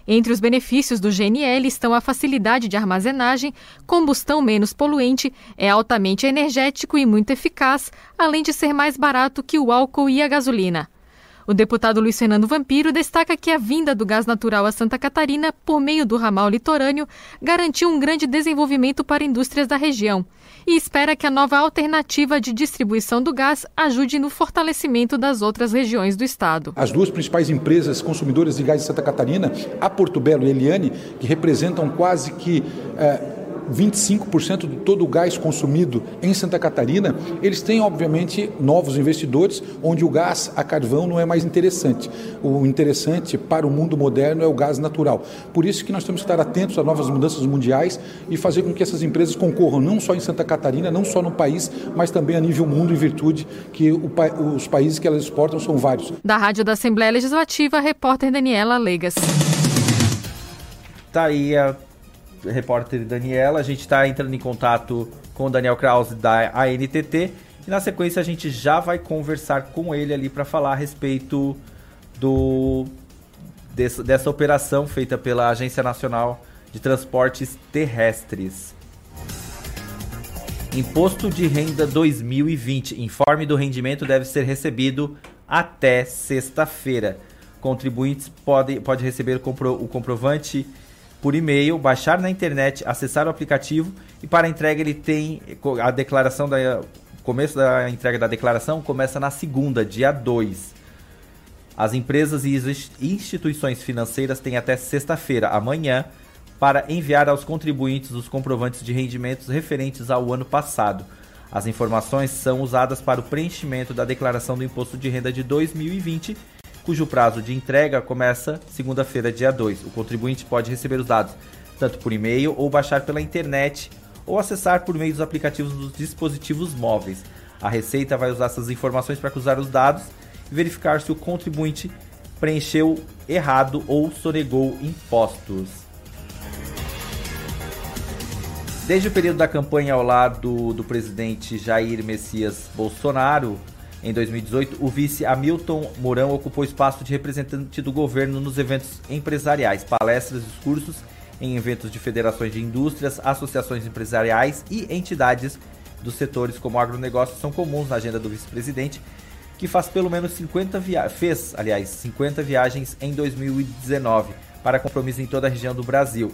Entre os benefícios do GNL estão a facilidade de armazenagem, combustão menos poluente, é altamente energético e muito eficaz, além de ser mais barato que o álcool e a gasolina. O deputado Luiz Fernando Vampiro destaca que a vinda do gás natural a Santa Catarina, por meio do ramal litorâneo, garantiu um grande desenvolvimento para indústrias da região e espera que a nova alternativa de distribuição do gás ajude no fortalecimento das outras regiões do estado. As duas principais empresas consumidoras de gás de Santa Catarina, a Porto Belo e a Eliane, que representam quase que. Eh, 25% de todo o gás consumido em Santa Catarina, eles têm, obviamente, novos investidores, onde o gás a carvão não é mais interessante. O interessante para o mundo moderno é o gás natural. Por isso que nós temos que estar atentos a novas mudanças mundiais e fazer com que essas empresas concorram não só em Santa Catarina, não só no país, mas também a nível mundo, em virtude que o, os países que elas exportam são vários. Da Rádio da Assembleia Legislativa, repórter Daniela Legas. Tá aí a repórter Daniela. A gente está entrando em contato com o Daniel Krause da ANTT e na sequência a gente já vai conversar com ele ali para falar a respeito do dessa, dessa operação feita pela Agência Nacional de Transportes Terrestres. Imposto de Renda 2020. Informe do rendimento deve ser recebido até sexta-feira. Contribuintes podem pode receber o, compro, o comprovante por e-mail, baixar na internet, acessar o aplicativo e para a entrega ele tem a declaração da começo da entrega da declaração começa na segunda, dia 2. As empresas e instituições financeiras têm até sexta-feira, amanhã, para enviar aos contribuintes os comprovantes de rendimentos referentes ao ano passado. As informações são usadas para o preenchimento da declaração do imposto de renda de 2020 cujo prazo de entrega começa segunda-feira, dia 2. O contribuinte pode receber os dados tanto por e-mail ou baixar pela internet ou acessar por meio dos aplicativos dos dispositivos móveis. A Receita vai usar essas informações para cruzar os dados e verificar se o contribuinte preencheu errado ou sonegou impostos. Desde o período da campanha ao lado do presidente Jair Messias Bolsonaro, em 2018, o vice Hamilton Mourão ocupou espaço de representante do governo nos eventos empresariais, palestras, discursos em eventos de federações de indústrias, associações empresariais e entidades dos setores como agronegócio são comuns na agenda do vice-presidente, que faz pelo menos 50 via fez, aliás, 50 viagens em 2019 para compromisso em toda a região do Brasil.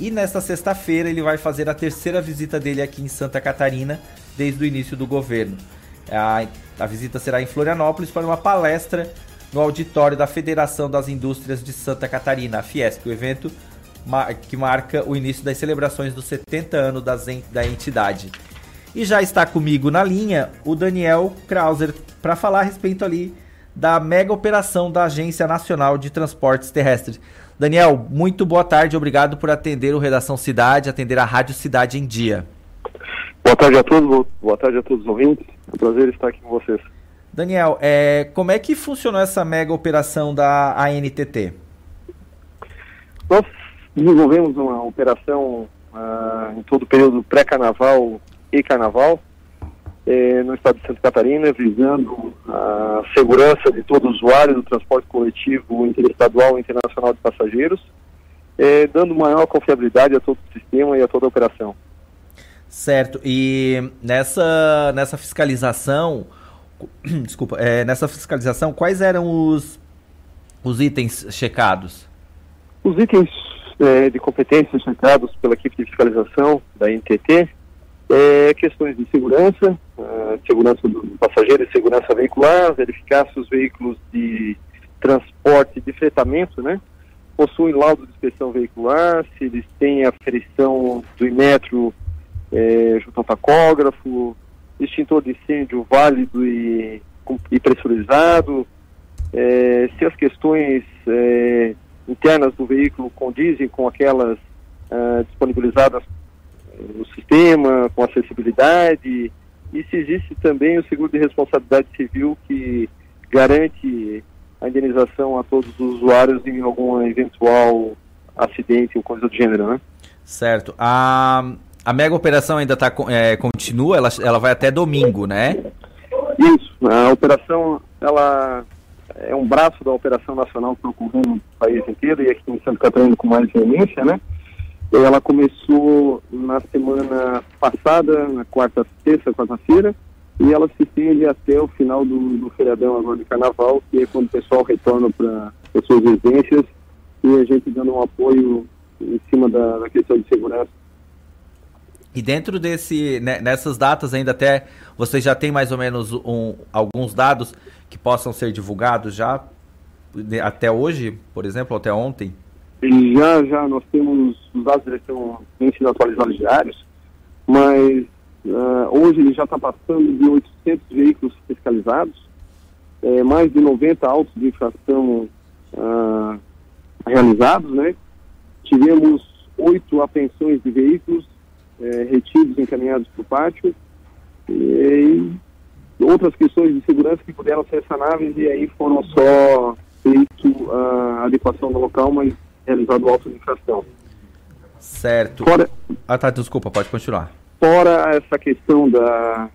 E nesta sexta-feira ele vai fazer a terceira visita dele aqui em Santa Catarina desde o início do governo. A visita será em Florianópolis para uma palestra no auditório da Federação das Indústrias de Santa Catarina, a Fiesp. O evento que marca o início das celebrações dos 70 anos da entidade. E já está comigo na linha o Daniel Krauser para falar a respeito ali da mega operação da Agência Nacional de Transportes Terrestres. Daniel, muito boa tarde, obrigado por atender o Redação Cidade, atender a Rádio Cidade em Dia. Boa tarde a todos, boa tarde a todos os ouvintes. É um prazer estar aqui com vocês. Daniel, é, como é que funcionou essa mega operação da ANTT? Nós desenvolvemos uma operação uh, em todo o período pré-carnaval e carnaval, eh, no estado de Santa Catarina, visando a segurança de todo usuário do transporte coletivo interestadual e internacional de passageiros, eh, dando maior confiabilidade a todo o sistema e a toda a operação. Certo. E nessa, nessa fiscalização, desculpa, é, nessa fiscalização, quais eram os, os itens checados? Os itens é, de competência checados pela equipe de fiscalização da NTT é questões de segurança, uh, segurança do passageiro e segurança veicular, verificar se os veículos de transporte de fretamento, né, possuem laudo de inspeção veicular, se eles têm aferição do Imetro é, junto ao tacógrafo, extintor de incêndio válido e, e pressurizado, é, se as questões é, internas do veículo condizem com aquelas uh, disponibilizadas no sistema, com acessibilidade, e se existe também o seguro de responsabilidade civil que garante a indenização a todos os usuários em algum eventual acidente ou coisa do gênero, né? Certo. A, a mega operação ainda tá, é, continua, ela, ela vai até domingo, né? Isso, a operação, ela é um braço da operação nacional que ocorrendo no país inteiro e aqui em Santa Catarina com mais veemência, né? Ela começou na semana passada, na quarta, terça, quarta-feira, e ela se estende até o final do, do feriadão agora de carnaval, que é quando o pessoal retorna para as suas residências e a gente dando um apoio em cima da, da questão de segurança e dentro desse, né, nessas datas ainda até, vocês já tem mais ou menos um, alguns dados que possam ser divulgados já até hoje, por exemplo, até ontem? Já, já, nós temos, os dados eles estão sendo atualizados diários, mas uh, hoje ele já está passando de 800 veículos fiscalizados, é, mais de 90 autos de infração uh, realizados, né? Tivemos oito apreensões de veículos é, retidos encaminhados para o pátio e, e, outras questões de segurança que puderam ser sanáveis e aí foram só feito a adequação do local, mas realizado o auto de infração. Certo. Fora, ah tá, desculpa, pode continuar. Fora essa questão da,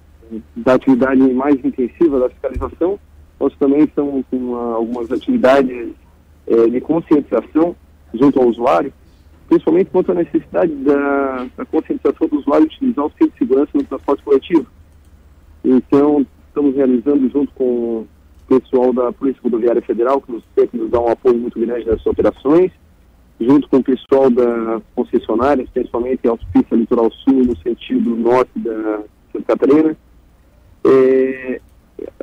da atividade mais intensiva da fiscalização, nós também estamos com uh, algumas atividades eh, de conscientização junto ao usuário, principalmente quanto à necessidade da, da conscientização do usuário utilizar o cinto de segurança no transporte coletivo. Então, estamos realizando junto com o pessoal da Polícia Rodoviária Federal, que nos, que nos dá um apoio muito grande nessas operações, junto com o pessoal da concessionária, principalmente a Autopista Litoral Sul, no sentido norte da Santa Catarina, é,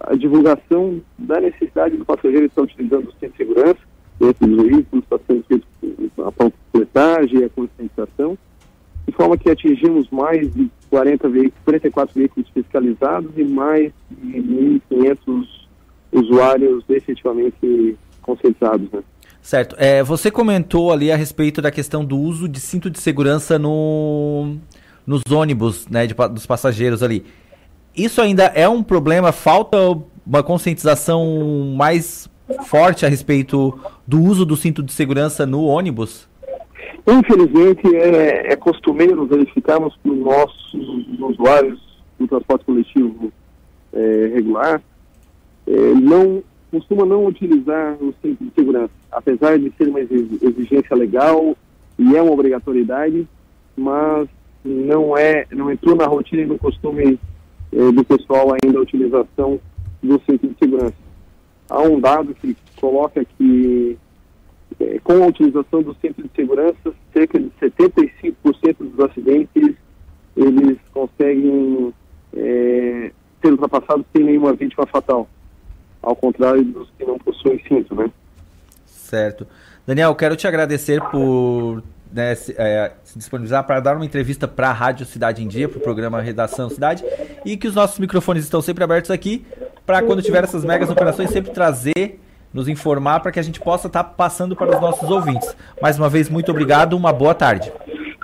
a divulgação da necessidade do passageiro estar utilizando o cinto de segurança dos veículos, está sendo feito a panfletagem e a conscientização, de forma que atingimos mais de 40 veículos, 44 veículos fiscalizados e mais de 1.500 usuários efetivamente conscientizados. Né? Certo. É, você comentou ali a respeito da questão do uso de cinto de segurança no, nos ônibus né, de, dos passageiros ali. Isso ainda é um problema? Falta uma conscientização mais forte a respeito do uso do cinto de segurança no ônibus? Infelizmente, é, é costumeiro verificarmos que os nossos usuários do transporte coletivo é, regular é, não costuma não utilizar o cinto de segurança, apesar de ser uma exigência legal e é uma obrigatoriedade, mas não é não entrou na rotina e no costume é, do pessoal ainda a utilização do cinto de segurança há um dado que coloca que é, com a utilização do centro de segurança, cerca de 75% dos acidentes eles conseguem é, ser ultrapassados sem nenhuma vítima fatal, ao contrário dos que não possuem cinto, né? Certo. Daniel, quero te agradecer por né, se, é, se, disponibilizar para dar uma entrevista para a Rádio Cidade em Dia, para o programa Redação Cidade, e que os nossos microfones estão sempre abertos aqui para quando tiver essas megas operações sempre trazer, nos informar para que a gente possa estar tá passando para os nossos ouvintes. Mais uma vez, muito obrigado, uma boa tarde.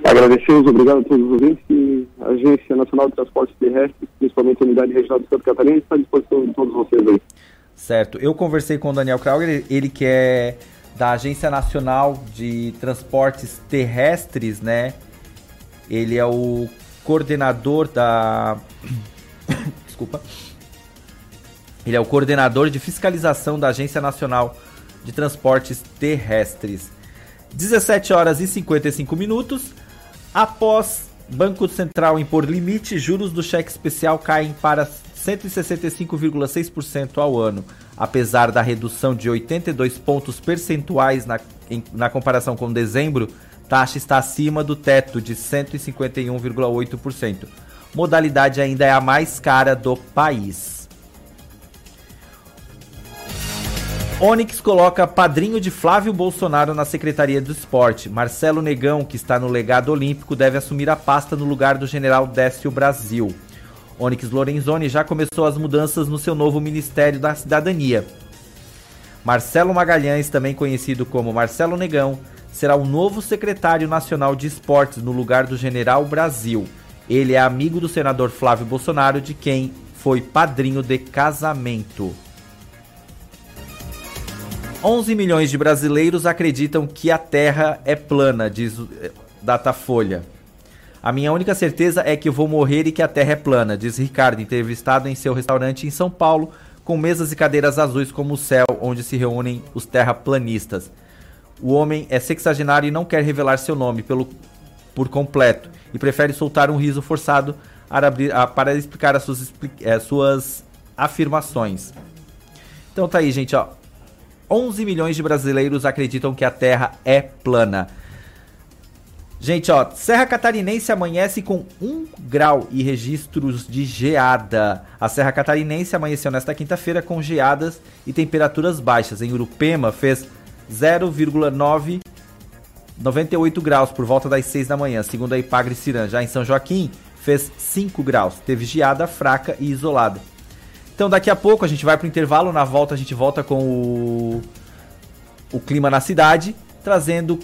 Agradecemos, obrigado a todos os ouvintes e a Agência Nacional de Transportes Terrestres, principalmente a Unidade Regional de Santa Catarina, está à disposição de todos vocês aí. Certo. Eu conversei com o Daniel Krauger, ele que é da Agência Nacional de Transportes Terrestres, né? Ele é o coordenador da desculpa. Ele é o coordenador de fiscalização da Agência Nacional de Transportes Terrestres. 17 horas e 55 minutos. Após Banco Central impor limite, juros do cheque especial caem para 165,6% ao ano. Apesar da redução de 82 pontos percentuais na, em, na comparação com dezembro, taxa está acima do teto de 151,8%. Modalidade ainda é a mais cara do país. Onix coloca padrinho de Flávio Bolsonaro na Secretaria do Esporte. Marcelo Negão, que está no legado olímpico, deve assumir a pasta no lugar do general Décio Brasil. Onyx Lorenzoni já começou as mudanças no seu novo Ministério da Cidadania. Marcelo Magalhães, também conhecido como Marcelo Negão, será o novo secretário nacional de esportes no lugar do General Brasil. Ele é amigo do senador Flávio Bolsonaro, de quem foi padrinho de casamento. 11 milhões de brasileiros acreditam que a Terra é plana, diz eh, Datafolha. A minha única certeza é que vou morrer e que a Terra é plana, diz Ricardo, entrevistado em seu restaurante em São Paulo, com mesas e cadeiras azuis como o céu, onde se reúnem os terraplanistas. O homem é sexagenário e não quer revelar seu nome pelo, por completo e prefere soltar um riso forçado para explicar as suas, as eh, suas afirmações. Então tá aí, gente, ó. 11 milhões de brasileiros acreditam que a Terra é plana. Gente, ó, Serra Catarinense amanhece com 1 grau e registros de geada. A Serra Catarinense amanheceu nesta quinta-feira com geadas e temperaturas baixas. Em Urupema fez 0,998 graus por volta das 6 da manhã, segundo a Ipagre Ciran. Já em São Joaquim fez 5 graus. Teve geada fraca e isolada. Então daqui a pouco a gente vai pro intervalo, na volta a gente volta com o, o clima na cidade, trazendo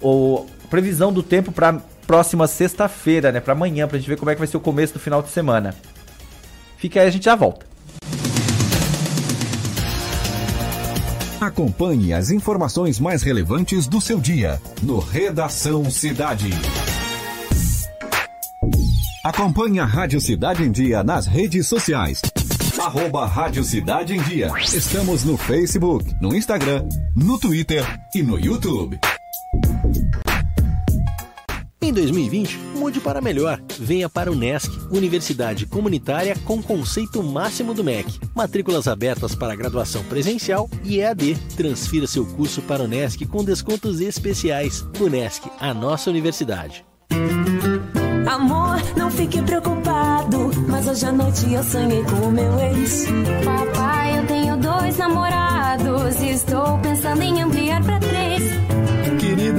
o previsão do tempo para próxima sexta-feira, né, para amanhã, pra gente ver como é que vai ser o começo do final de semana. Fica aí, a gente já volta. Acompanhe as informações mais relevantes do seu dia no Redação Cidade. Acompanhe a Rádio Cidade em Dia nas redes sociais arroba Rádio Cidade em Dia. Estamos no Facebook, no Instagram, no Twitter e no YouTube. Em 2020, mude para melhor. Venha para o NESC, Universidade Comunitária com conceito máximo do MEC. Matrículas abertas para graduação presencial e EAD. Transfira seu curso para o NESC com descontos especiais. O NESC, a nossa universidade. Amor, não fique preocupado, mas hoje à noite eu sonhei com o meu ex. Papai, eu tenho dois namorados e estou pensando em ampliar para três.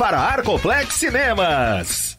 para Arcoplex Cinemas.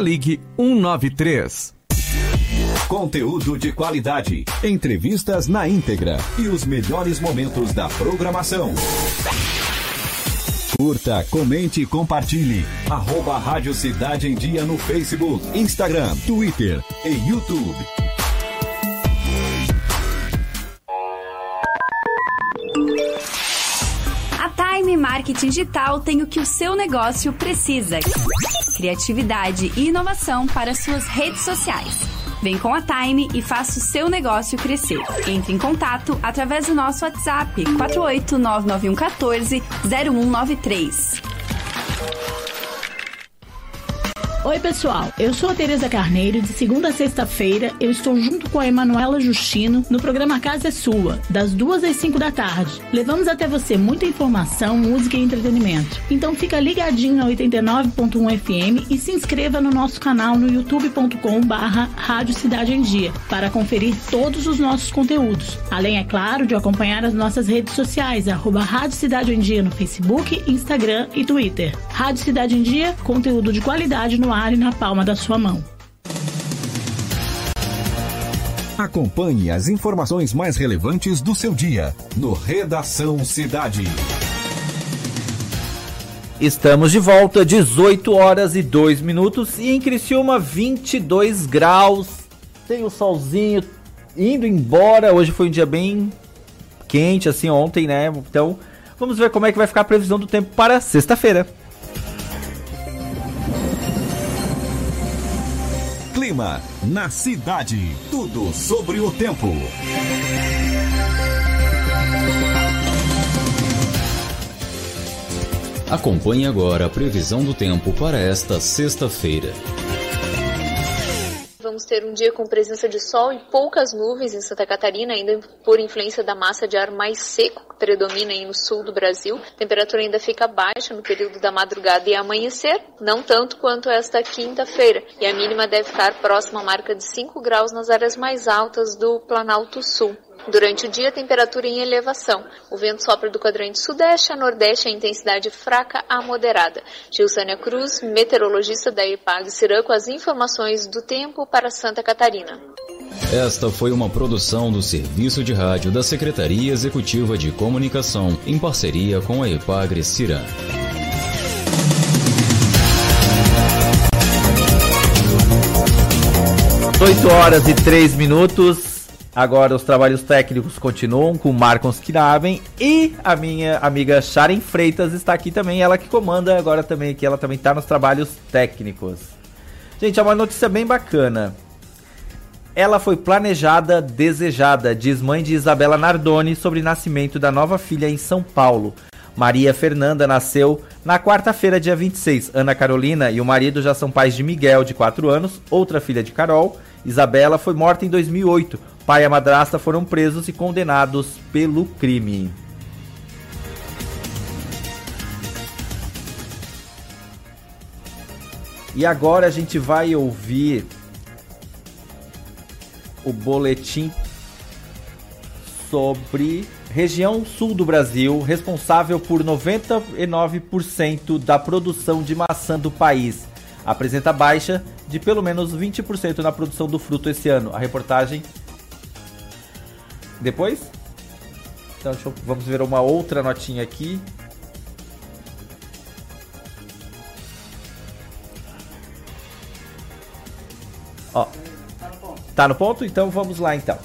ligue 193. Conteúdo de qualidade, entrevistas na íntegra e os melhores momentos da programação. Curta, comente e compartilhe. Arroba Rádio Cidade em Dia no Facebook, Instagram, Twitter e YouTube. A Time Marketing Digital tem o que o seu negócio precisa: criatividade e inovação para suas redes sociais. Vem com a Time e faça o seu negócio crescer. Entre em contato através do nosso WhatsApp 4899114 0193. Oi, pessoal. Eu sou a Tereza Carneiro. De segunda a sexta-feira, eu estou junto com a Emanuela Justino no programa Casa é Sua, das duas às cinco da tarde. Levamos até você muita informação, música e entretenimento. Então fica ligadinho na 89.1 FM e se inscreva no nosso canal no youtube.com barra Rádio Cidade em Dia para conferir todos os nossos conteúdos. Além, é claro, de acompanhar as nossas redes sociais, arroba Rádio Cidade em Dia no Facebook, Instagram e Twitter. Rádio Cidade em Dia, conteúdo de qualidade no ar e na palma da sua mão. Acompanhe as informações mais relevantes do seu dia no Redação Cidade. Estamos de volta, 18 horas e 2 minutos e em Criciúma 22 graus. Tem o solzinho indo embora. Hoje foi um dia bem quente assim ontem, né? Então, vamos ver como é que vai ficar a previsão do tempo para sexta-feira. Clima na cidade. Tudo sobre o tempo. Acompanhe agora a previsão do tempo para esta sexta-feira. Vamos ter um dia com presença de sol e poucas nuvens em Santa Catarina, ainda por influência da massa de ar mais seco que predomina aí no sul do Brasil. A temperatura ainda fica baixa no período da madrugada e amanhecer, não tanto quanto esta quinta-feira. E a mínima deve ficar próxima à marca de 5 graus nas áreas mais altas do Planalto Sul. Durante o dia, temperatura em elevação. O vento sopra do quadrante sudeste a nordeste, a intensidade fraca a moderada. Gilsânia Cruz, meteorologista da EPAG Cirã, com as informações do tempo para Santa Catarina. Esta foi uma produção do Serviço de Rádio da Secretaria Executiva de Comunicação, em parceria com a EPAGRE Cirã. Oito horas e três minutos. Agora os trabalhos técnicos continuam com Marcos Knaben e a minha amiga Sharon Freitas está aqui também, ela que comanda agora também aqui, ela também está nos trabalhos técnicos. Gente, é uma notícia bem bacana. Ela foi planejada, desejada, diz mãe de Isabela Nardoni sobre nascimento da nova filha em São Paulo. Maria Fernanda nasceu na quarta-feira, dia 26. Ana Carolina e o marido já são pais de Miguel, de 4 anos, outra filha de Carol. Isabela foi morta em 2008. Pai e a madrasta foram presos e condenados pelo crime. E agora a gente vai ouvir o boletim sobre região sul do Brasil, responsável por 99% da produção de maçã do país. Apresenta baixa de pelo menos 20% na produção do fruto esse ano. A reportagem depois? Então eu, vamos ver uma outra notinha aqui. Ó. Tá no ponto? Então vamos lá então.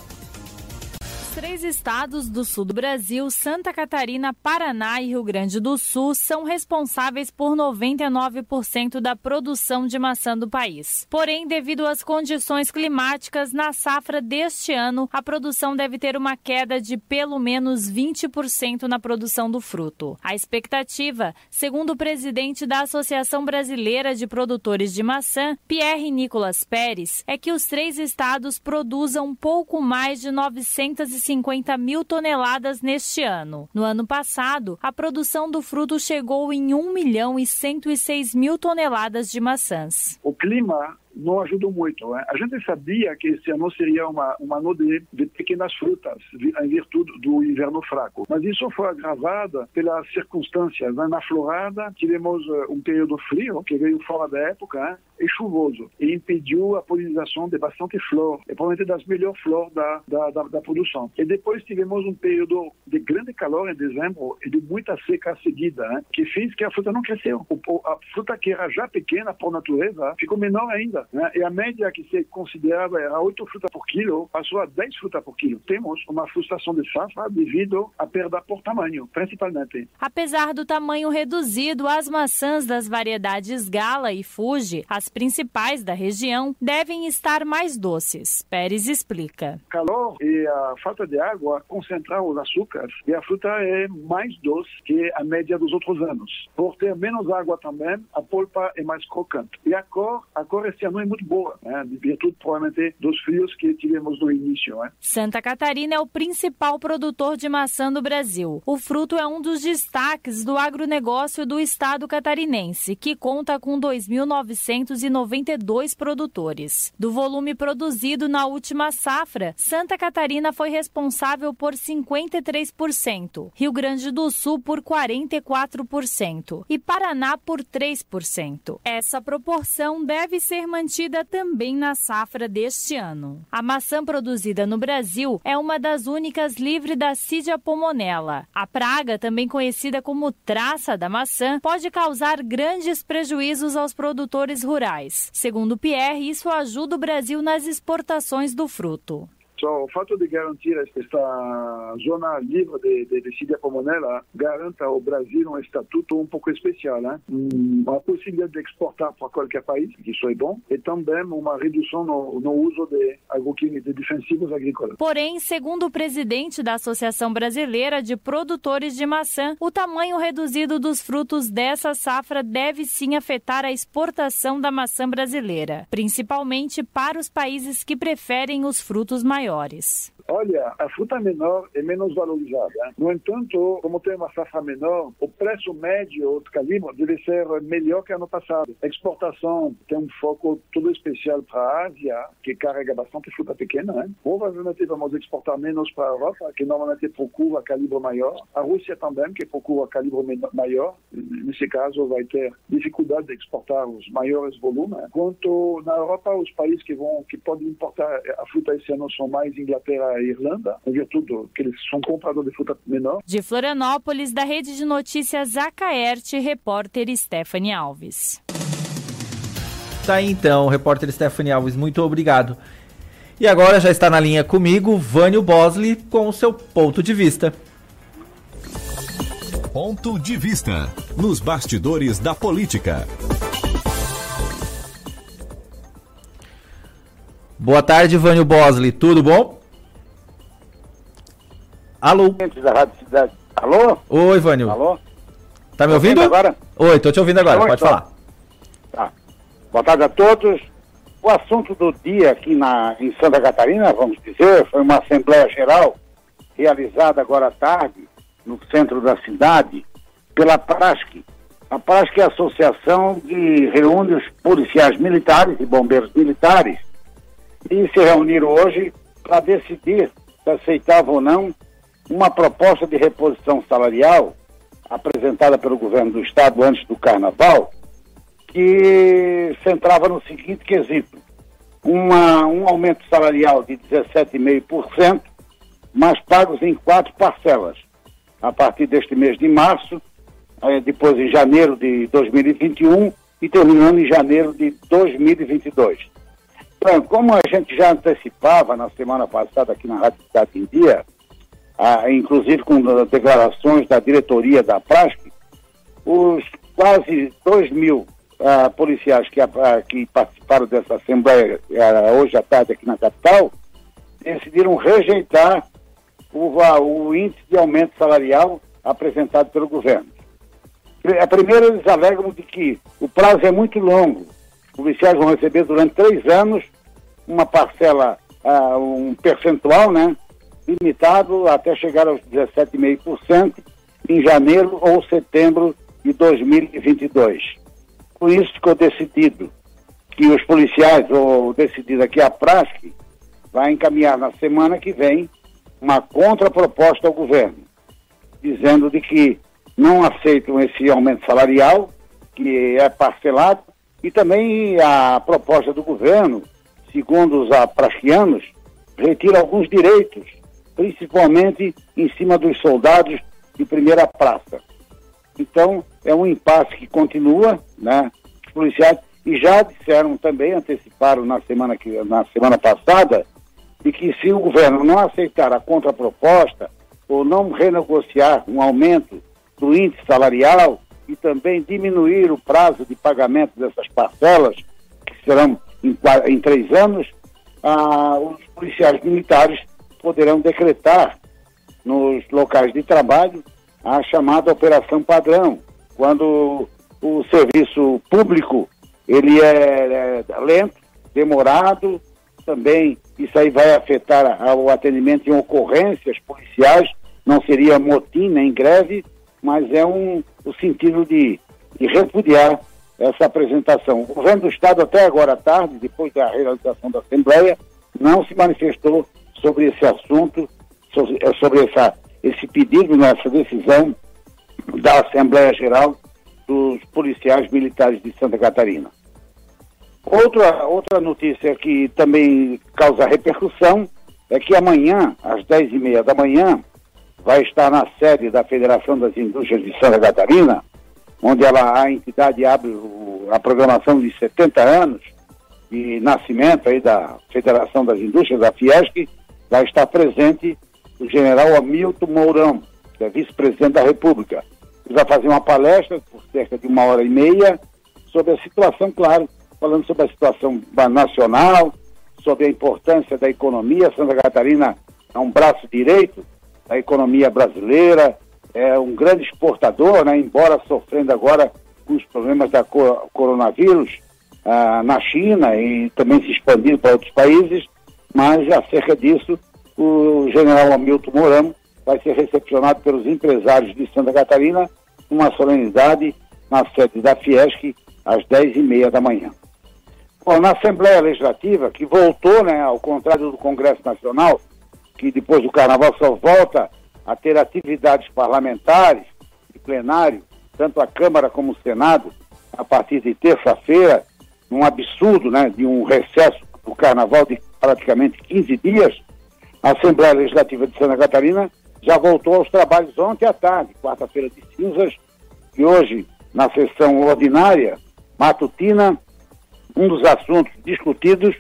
Três estados do sul do Brasil, Santa Catarina, Paraná e Rio Grande do Sul, são responsáveis por 99% da produção de maçã do país. Porém, devido às condições climáticas, na safra deste ano, a produção deve ter uma queda de pelo menos 20% na produção do fruto. A expectativa, segundo o presidente da Associação Brasileira de Produtores de Maçã, Pierre Nicolas Pérez, é que os três estados produzam pouco mais de 950 150 mil toneladas neste ano. No ano passado, a produção do fruto chegou em 1 milhão e 106 mil toneladas de maçãs. O clima não ajudou muito. Né? A gente sabia que esse ano seria uma, um ano de, de pequenas frutas, em virtude do inverno fraco. Mas isso foi agravado pelas circunstâncias. Né? Na florada, tivemos eh, um período frio, que veio fora da época, né? e chuvoso, e impediu a polinização de bastante flor, e provavelmente das melhores flores da, da, da, da, produção. E depois tivemos um período de grande calor em dezembro e de muita seca seguida, né? que fez que a fruta não cresceu. A fruta que era já pequena por natureza ficou menor ainda. Né? E a média que se considerava era 8 frutas por quilo, passou a 10 frutas por quilo. Temos uma frustração de safra devido à perda por tamanho, principalmente. Apesar do tamanho reduzido, as maçãs das variedades Gala e Fuji, as principais da região, devem estar mais doces. Pérez explica. Calor e a falta de água concentram os açúcares e a fruta é mais doce que a média dos outros anos. Por ter menos água também, a polpa é mais crocante. E a cor, a cor esse é muito boa, né? de virtude provavelmente dos frios que tivemos no início. Né? Santa Catarina é o principal produtor de maçã do Brasil. O fruto é um dos destaques do agronegócio do estado catarinense, que conta com 2.992 produtores. Do volume produzido na última safra, Santa Catarina foi responsável por 53%, Rio Grande do Sul por 44% e Paraná por 3%. Essa proporção deve ser mantida mantida também na safra deste ano. A maçã produzida no Brasil é uma das únicas livre da Cidia pomonella. A praga, também conhecida como traça da maçã, pode causar grandes prejuízos aos produtores rurais. Segundo Pierre, isso ajuda o Brasil nas exportações do fruto. Só o fato de garantir esta zona livre de, de, de garanta ao Brasil um estatuto um pouco especial, uma possibilidade de exportar para qualquer país, que isso é bom, e também uma redução no, no uso de agroquímicos, de defensivos agrícolas. Porém, segundo o presidente da Associação Brasileira de Produtores de Maçã, o tamanho reduzido dos frutos dessa safra deve sim afetar a exportação da maçã brasileira, principalmente para os países que preferem os frutos maiores maiores. Olha, a fruta menor é menos valorizada. No entanto, como tem uma safra menor, o preço médio do calibre deve ser melhor que ano passado. A exportação tem um foco todo especial para a Ásia, que carrega bastante fruta pequena. Né? Provavelmente vamos exportar menos para a Europa, que normalmente procura calibre maior. A Rússia também, que procura calibre maior. Nesse caso, vai ter dificuldade de exportar os maiores volumes. Quanto na Europa, os países que vão, que podem importar a fruta esse ano são mais Inglaterra e Irlanda, em virtude que eles são compradores de fruta menor. De Florianópolis, da Rede de Notícias Acaerte, repórter Stephanie Alves. Tá aí então, repórter Stephanie Alves, muito obrigado. E agora já está na linha comigo, Vânio Bosley, com o seu ponto de vista. Ponto de vista nos bastidores da política. Boa tarde, Vânio Bosley, tudo bom? Alô? Da Rádio Cidade. Alô? Oi, Vânio. Alô? Tá me ouvindo? agora? Oi, tô te ouvindo agora, Oi, pode tô. falar. Tá. Boa tarde a todos. O assunto do dia aqui na, em Santa Catarina, vamos dizer, foi uma Assembleia Geral realizada agora à tarde, no centro da cidade, pela PRASC. A PRASC é a associação que reúne os policiais militares e bombeiros militares e se reuniram hoje para decidir se aceitava ou não uma proposta de reposição salarial apresentada pelo governo do estado antes do carnaval, que centrava no seguinte quesito: uma, um aumento salarial de 17,5%, mas pagos em quatro parcelas, a partir deste mês de março, eh, depois em janeiro de 2021 e terminando em janeiro de 2022. Então, como a gente já antecipava na semana passada aqui na Rádio Cidade em Dia, ah, inclusive com declarações da diretoria da PRASC, os quase 2 mil ah, policiais que, ah, que, participaram dessa Assembleia ah, hoje à tarde aqui na capital decidiram rejeitar o, o índice de aumento salarial apresentado pelo governo. A primeira, eles alegam de que o prazo é muito longo. Os policiais vão receber durante três anos uma parcela, uh, um percentual, né? Limitado até chegar aos 17,5% em janeiro ou setembro de 2022. Com isso ficou decidido que os policiais, ou decidido aqui a PRASC, vai encaminhar na semana que vem uma contraproposta ao governo, dizendo de que não aceitam esse aumento salarial, que é parcelado, e também a proposta do governo, segundo os aprasquianos, retira alguns direitos, principalmente em cima dos soldados de primeira praça. Então, é um impasse que continua, né? Os policiais, e já disseram também, anteciparam na semana, que, na semana passada, de que se o governo não aceitar a contraproposta ou não renegociar um aumento do índice salarial e também diminuir o prazo de pagamento dessas parcelas, que serão em, em três anos, ah, os policiais militares poderão decretar nos locais de trabalho a chamada operação padrão, quando o serviço público ele é, é lento, demorado, também isso aí vai afetar o atendimento em ocorrências policiais, não seria motim nem greve, mas é um, o sentido de, de repudiar essa apresentação. O governo do Estado, até agora à tarde, depois da realização da Assembleia, não se manifestou sobre esse assunto, sobre essa, esse pedido, nessa decisão da Assembleia Geral dos policiais militares de Santa Catarina. Outra, outra notícia que também causa repercussão é que amanhã, às 10h30 da manhã, vai estar na sede da Federação das Indústrias de Santa Catarina, onde ela, a entidade abre o, a programação de 70 anos de nascimento aí da Federação das Indústrias, da Fiesc, vai estar presente o general Hamilton Mourão, que é vice-presidente da República. Ele vai fazer uma palestra por cerca de uma hora e meia sobre a situação, claro, falando sobre a situação nacional, sobre a importância da economia. Santa Catarina é um braço direito da economia brasileira, é um grande exportador, né, embora sofrendo agora com os problemas da coronavírus ah, na China e também se expandindo para outros países, mas acerca disso o general Hamilton Mourão vai ser recepcionado pelos empresários de Santa Catarina numa solenidade na sede da Fiesc às 10h30 da manhã. Bom, na Assembleia Legislativa, que voltou, né, ao contrário do Congresso Nacional, que depois do Carnaval só volta a ter atividades parlamentares e plenário, tanto a Câmara como o Senado, a partir de terça-feira, num absurdo, né, de um recesso do Carnaval de praticamente 15 dias, a Assembleia Legislativa de Santa Catarina já voltou aos trabalhos ontem à tarde, quarta-feira de cinzas, e hoje, na sessão ordinária, matutina, um dos assuntos discutidos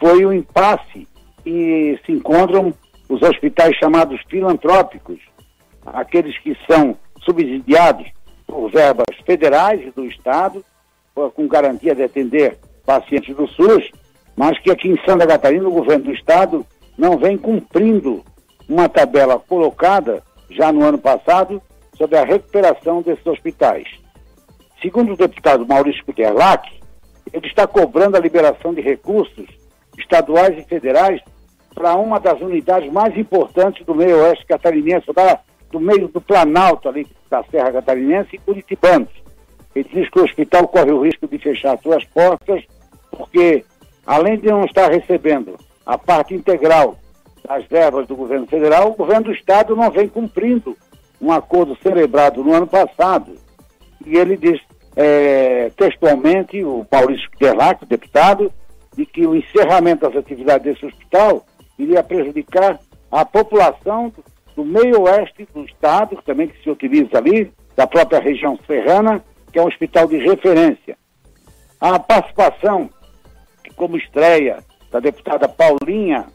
foi o impasse que se encontram os hospitais chamados filantrópicos, aqueles que são subsidiados por verbas federais do Estado, com garantia de atender pacientes do SUS, mas que aqui em Santa Catarina o governo do Estado não vem cumprindo uma tabela colocada já no ano passado sobre a recuperação desses hospitais. Segundo o deputado Maurício Kuterlach, ele está cobrando a liberação de recursos estaduais e federais para uma das unidades mais importantes do meio oeste catarinense, da, do meio do Planalto ali da Serra Catarinense e Curitibanos. Ele diz que o hospital corre o risco de fechar suas portas, porque além de não estar recebendo a parte integral das verbas do governo federal, o governo do estado não vem cumprindo um acordo celebrado no ano passado. E ele diz é, textualmente, o Maurício Derlac, deputado, de que o encerramento das atividades desse hospital iria prejudicar a população do, meio oeste do estado, que também que se utiliza ali, da própria região serrana, que é um hospital de referência. A participação, como estreia da deputada Paulinha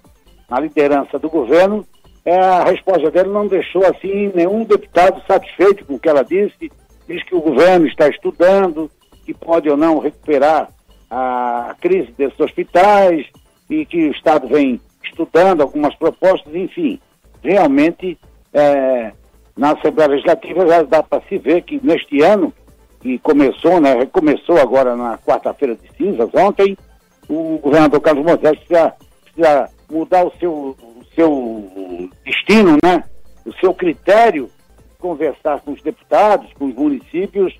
na liderança do governo, é, a resposta dela não deixou assim nenhum deputado satisfeito com o que ela disse, diz que o governo está estudando, que pode ou não recuperar a crise desses hospitais e que o Estado vem estudando algumas propostas, enfim. Realmente, é, na Assembleia Legislativa já dá para se ver que neste ano, que começou, né, agora na quarta-feira de cinzas, ontem, o governador Carlos Moisés precisa, precisa mudar o seu, o seu destino, né? O seu critério, conversar com os deputados, com os municípios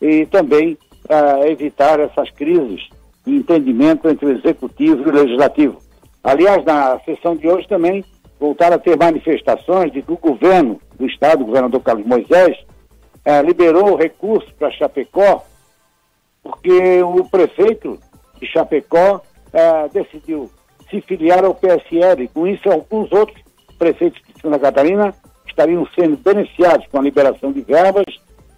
e também uh, evitar essas crises de entendimento entre o executivo e o legislativo. Aliás, na sessão de hoje também voltaram a ter manifestações de que o governo do estado, o governador Carlos Moisés, uh, liberou recursos para Chapecó, porque o prefeito de Chapecó uh, decidiu se filiar ao PSL. Com isso, alguns outros prefeitos de Santa Catarina estariam sendo beneficiados com a liberação de verbas,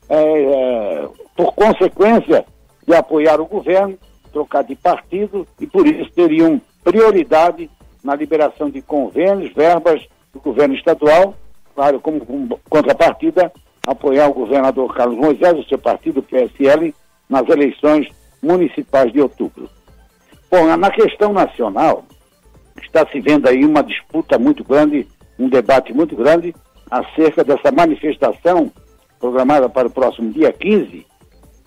é, é, por consequência de apoiar o governo, trocar de partido, e por isso teriam prioridade na liberação de convênios, verbas do governo estadual, claro, como, como contrapartida, apoiar o governador Carlos Moisés, o seu partido, o PSL, nas eleições municipais de outubro. Bom, na questão nacional, está se vendo aí uma disputa muito grande, um debate muito grande acerca dessa manifestação programada para o próximo dia 15,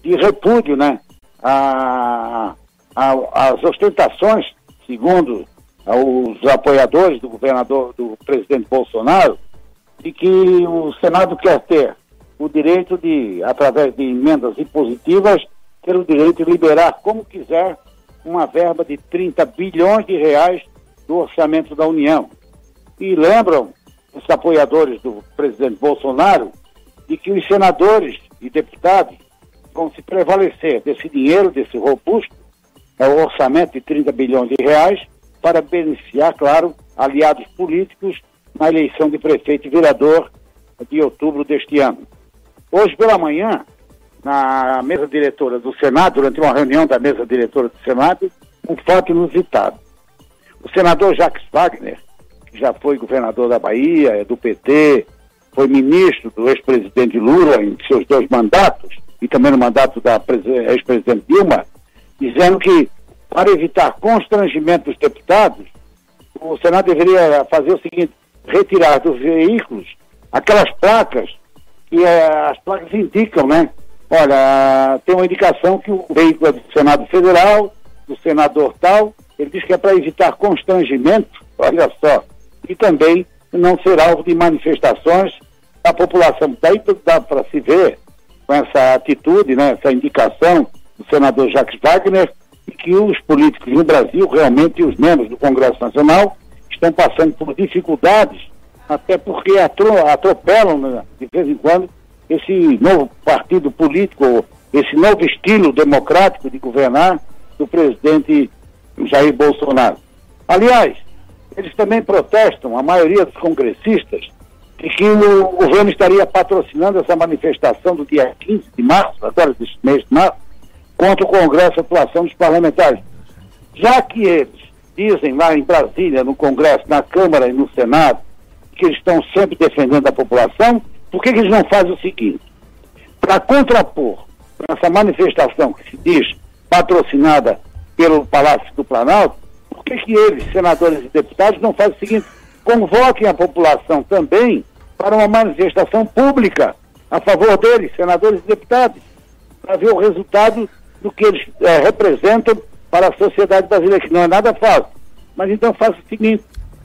de repúdio, né, a, a, as ostentações, segundo os apoiadores do governador, do presidente Bolsonaro, de que o Senado quer ter o direito de, através de emendas impositivas, ter o direito de liberar como quiser uma verba de 30 bilhões de reais do orçamento da União. E lembram os apoiadores do presidente Bolsonaro de que os senadores e deputados vão se prevalecer desse dinheiro, desse robusto é o orçamento de 30 bilhões de reais, para beneficiar, claro, aliados políticos na eleição de prefeito e vereador de outubro deste ano. Hoje pela manhã, na mesa diretora do Senado, durante uma reunião da mesa diretora do Senado, um fato inusitado. O senador Jacques Wagner, que já foi governador da Bahia, é do PT, foi ministro do ex-presidente Lula em seus dois mandatos, e também no mandato da ex-presidente Dilma, dizendo que, para evitar constrangimento dos deputados, o Senado deveria fazer o seguinte: retirar dos veículos aquelas placas que é, as placas indicam, né? Olha, tem uma indicação que o veículo é do Senado Federal, do senador tal, ele diz que é para evitar constrangimento, olha só, e também não ser alvo de manifestações da população. Daí dá para se ver com essa atitude, né, essa indicação do senador Jacques Wagner, que os políticos no Brasil, realmente os membros do Congresso Nacional, estão passando por dificuldades, até porque atropelam, né, de vez em quando, esse novo partido político, esse novo estilo democrático de governar do presidente Jair Bolsonaro. Aliás, eles também protestam, a maioria dos congressistas, de que o governo estaria patrocinando essa manifestação do dia 15 de março, agora deste mês de março, contra o Congresso e a atuação dos parlamentares. Já que eles dizem lá em Brasília, no Congresso, na Câmara e no Senado, que eles estão sempre defendendo a população, por que, que eles não fazem o seguinte? Para contrapor essa manifestação que se diz patrocinada pelo Palácio do Planalto, por que, que eles, senadores e deputados, não fazem o seguinte? Convoquem a população também para uma manifestação pública a favor deles, senadores e deputados, para ver o resultado do que eles é, representam para a sociedade brasileira, que não é nada fácil. Mas então façam o seguinte,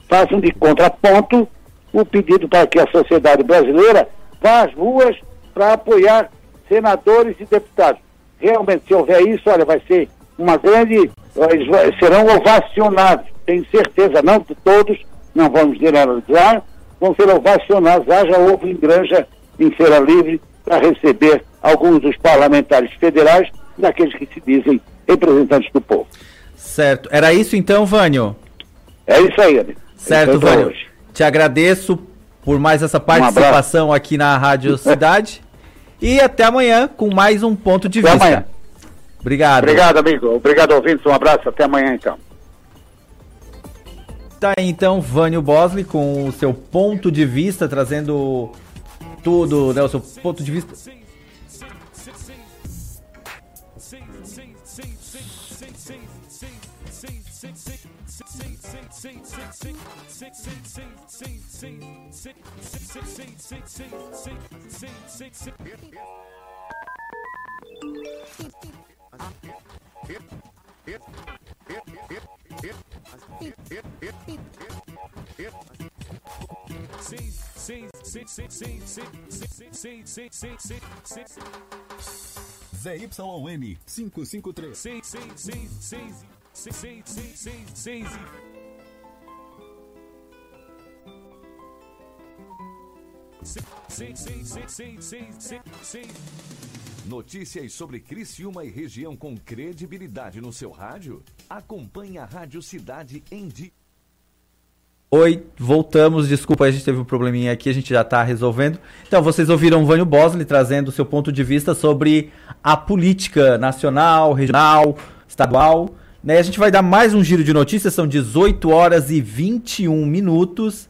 façam de contraponto o pedido para que a sociedade brasileira vá às ruas para apoiar senadores e deputados. Realmente, se houver isso, olha, vai ser uma grande. Eles serão ovacionados, tenho certeza, não de todos, não vamos generalizar, vão ser ovacionados. Haja ovo em granja em Feira Livre para receber alguns dos parlamentares federais, daqueles que se dizem representantes do povo. Certo. Era isso então, Vânio? É isso aí, amigo. Certo, Vânio. Te agradeço por mais essa participação um aqui na Rádio Cidade. e até amanhã com mais um ponto de até vista. Amanhã. Obrigado. Obrigado, amigo. Obrigado, ouvintes. Um abraço. Até amanhã, então. Tá aí, então, Vânio Bosley com o seu ponto de vista, trazendo tudo, né, o seu ponto de vista sing, sing, sing, sing, sing, sing, sing, sing, sing, sing, sing, sing, sim, sim, sim, sim, sim, sim, sim, sim, sim, sim, sim. Sim, sim, sim, sim, sim, sim, sim, sim, sim, sim, sim, sim. ZYN 553. Sim, sim, sim, sim, sim, sim, sim, sim, sim. Notícias sobre Criciúma e região com credibilidade no seu rádio? Acompanhe a Rádio Cidade em Dia. Oi, voltamos. Desculpa, a gente teve um probleminha aqui, a gente já está resolvendo. Então, vocês ouviram o Vânio Bosley trazendo seu ponto de vista sobre a política nacional, regional, estadual. Né? A gente vai dar mais um giro de notícias, são 18 horas e 21 minutos.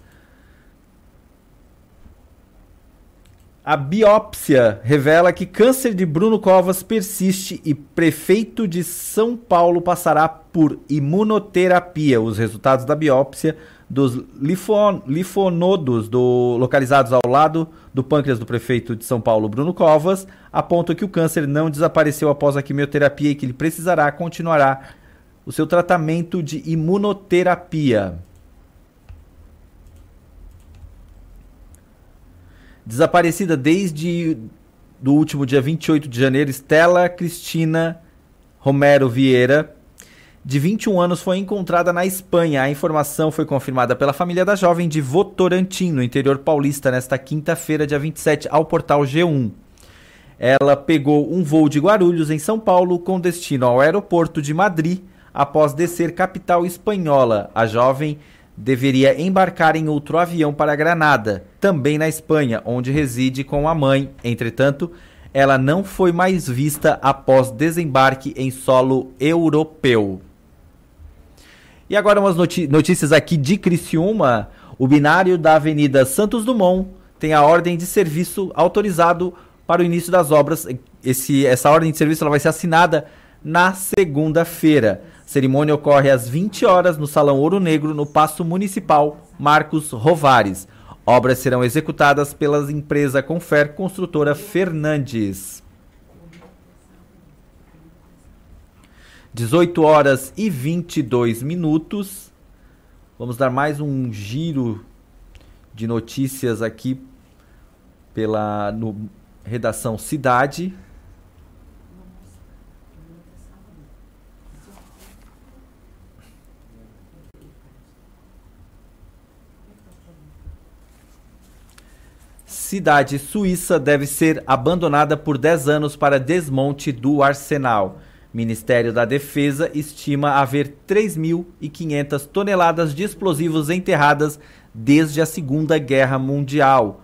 A biópsia revela que câncer de Bruno Covas persiste e prefeito de São Paulo passará por imunoterapia. Os resultados da biópsia dos lifon, lifonodos do, localizados ao lado do pâncreas do prefeito de São Paulo, Bruno Covas, apontam que o câncer não desapareceu após a quimioterapia e que ele precisará continuará o seu tratamento de imunoterapia. Desaparecida desde do último dia 28 de janeiro, Estela Cristina Romero Vieira, de 21 anos, foi encontrada na Espanha. A informação foi confirmada pela família da jovem de Votorantim, no interior paulista, nesta quinta-feira, dia 27, ao portal G1. Ela pegou um voo de Guarulhos, em São Paulo, com destino ao aeroporto de Madrid, após descer capital espanhola. A jovem deveria embarcar em outro avião para Granada, também na Espanha, onde reside com a mãe. Entretanto, ela não foi mais vista após desembarque em solo europeu. E agora umas notícias aqui de Criciúma. O binário da Avenida Santos Dumont tem a ordem de serviço autorizado para o início das obras. Esse, essa ordem de serviço ela vai ser assinada na segunda-feira. Cerimônia ocorre às 20 horas no Salão Ouro Negro, no Paço Municipal Marcos Rovares. Obras serão executadas pela empresa Confer Construtora Fernandes. 18 horas e 22 minutos. Vamos dar mais um giro de notícias aqui pela no, redação Cidade. Cidade suíça deve ser abandonada por 10 anos para desmonte do arsenal. Ministério da Defesa estima haver 3.500 toneladas de explosivos enterradas desde a Segunda Guerra Mundial.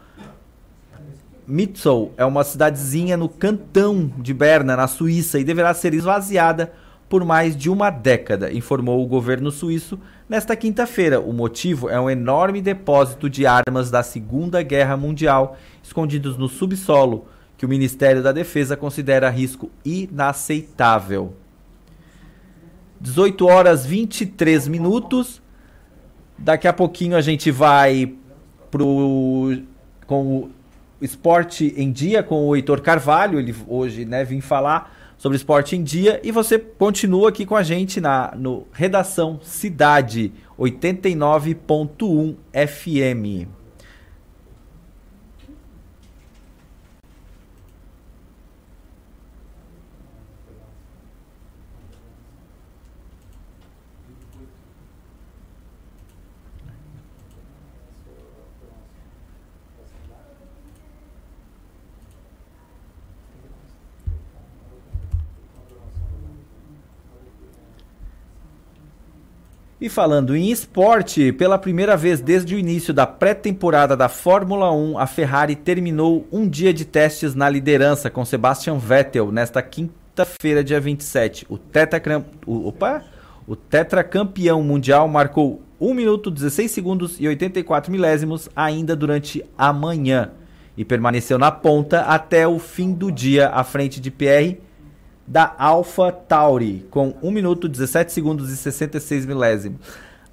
Mitzel é uma cidadezinha no cantão de Berna, na Suíça, e deverá ser esvaziada por mais de uma década, informou o governo suíço nesta quinta-feira. O motivo é um enorme depósito de armas da Segunda Guerra Mundial escondidos no subsolo, que o Ministério da Defesa considera risco inaceitável. 18 horas 23 minutos. Daqui a pouquinho a gente vai pro com o Esporte em Dia com o Heitor Carvalho, ele hoje, né, vim falar sobre esporte em dia e você continua aqui com a gente na no Redação Cidade 89.1 FM. E falando em esporte, pela primeira vez desde o início da pré-temporada da Fórmula 1, a Ferrari terminou um dia de testes na liderança com Sebastian Vettel nesta quinta-feira, dia 27. O, o, opa, o tetracampeão mundial marcou 1 minuto 16 segundos e 84 milésimos ainda durante a manhã e permaneceu na ponta até o fim do dia à frente de Pierre da Alpha Tauri, com 1 minuto 17 segundos e 66 milésimos.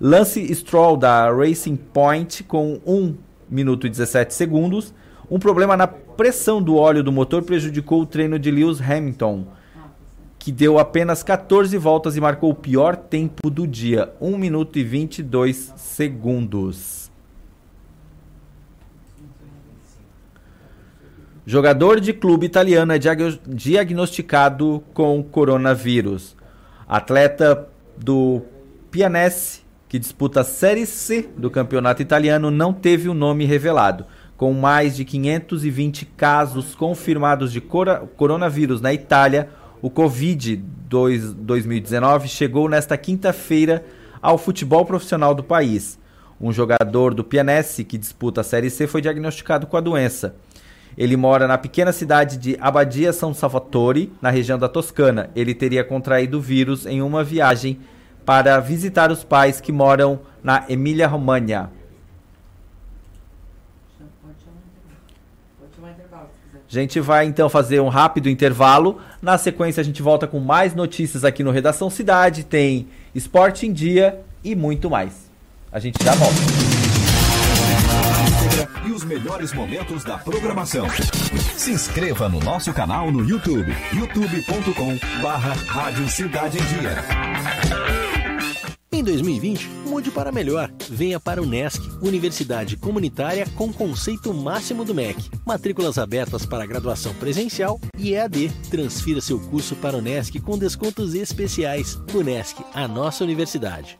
Lance Stroll da Racing Point, com 1 minuto e 17 segundos. Um problema na pressão do óleo do motor prejudicou o treino de Lewis Hamilton, que deu apenas 14 voltas e marcou o pior tempo do dia, 1 minuto e 22 segundos. Jogador de clube italiano é diagnosticado com coronavírus. Atleta do Pianese, que disputa a Série C do campeonato italiano, não teve o nome revelado. Com mais de 520 casos confirmados de coronavírus na Itália, o Covid-2019 chegou nesta quinta-feira ao futebol profissional do país. Um jogador do Pianese, que disputa a Série C, foi diagnosticado com a doença. Ele mora na pequena cidade de Abadia São Salvatore, na região da Toscana. Ele teria contraído o vírus em uma viagem para visitar os pais que moram na Emília-Romagna. A gente vai então fazer um rápido intervalo. Na sequência, a gente volta com mais notícias aqui no Redação Cidade. Tem Esporte em Dia e muito mais. A gente já volta os melhores momentos da programação. Se inscreva no nosso canal no YouTube, youtube.com barra Rádio Cidade Dia. Em 2020, mude para melhor. Venha para o NESC, Universidade Comunitária com conceito máximo do MEC. Matrículas abertas para graduação presencial e EAD. Transfira seu curso para o NESC com descontos especiais. O NESC, a nossa universidade.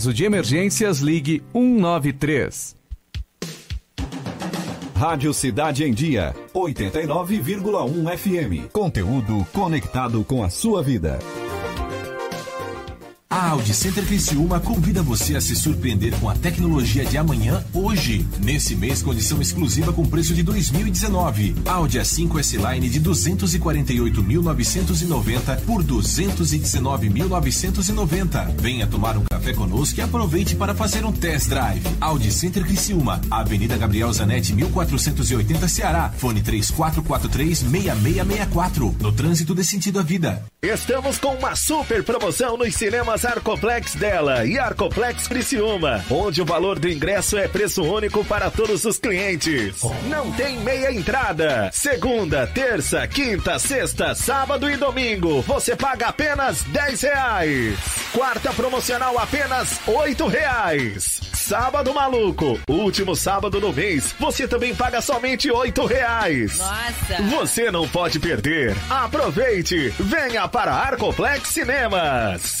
caso de emergências, ligue 193. Rádio Cidade em Dia, 89,1 FM. Conteúdo conectado com a sua vida. A Audi Center Criciúma convida você a se surpreender com a tecnologia de amanhã hoje. Nesse mês, condição exclusiva com preço de 2019. Audi A5 S-Line de 248.990 por 219.990. Venha tomar um café conosco e aproveite para fazer um test drive. Audi Center Criciúma, Avenida Gabriel Zanetti, 1480 Ceará. Fone 3443-6664. No trânsito de sentido à vida. Estamos com uma super promoção nos cinemas Arcoplex dela e Arcoplex Criciúma, onde o valor do ingresso é preço único para todos os clientes. Não tem meia entrada. Segunda, terça, quinta, sexta, sábado e domingo, você paga apenas 10 reais. Quarta promocional apenas 8 reais. Sábado maluco, último sábado do mês, você também paga somente 8 reais. Nossa! Você não pode perder. Aproveite, venha para Arcoplex Cinemas.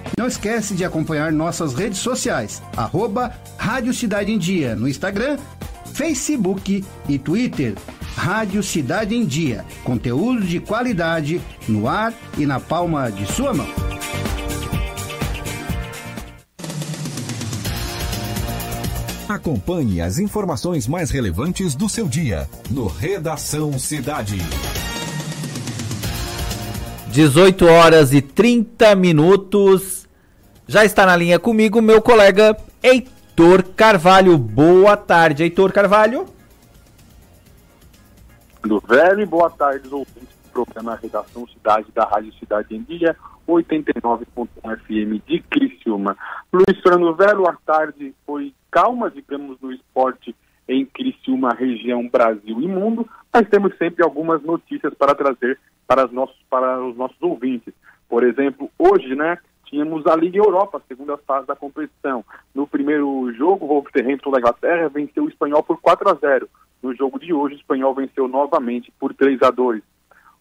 Não esquece de acompanhar nossas redes sociais, arroba Rádio Cidade em Dia no Instagram, Facebook e Twitter. Rádio Cidade em Dia, conteúdo de qualidade no ar e na palma de sua mão. Acompanhe as informações mais relevantes do seu dia no Redação Cidade. 18 horas e 30 minutos. Já está na linha comigo meu colega Heitor Carvalho. Boa tarde, Heitor Carvalho. Do velho boa tarde, ouvintes do programa Redação Cidade da Rádio Cidade em Dia, 89.1 FM de Criciúma. Luiz Fernando Velho, a tarde foi calma, digamos, no esporte em Criciúma, região Brasil e mundo, mas temos sempre algumas notícias para trazer para, os nossos, para os nossos ouvintes. Por exemplo, hoje, né, tínhamos a Liga Europa, a segunda fase da competição. No primeiro jogo, o Wolverhampton da Inglaterra venceu o Espanhol por 4 a 0. No jogo de hoje, o Espanhol venceu novamente por 3 a 2.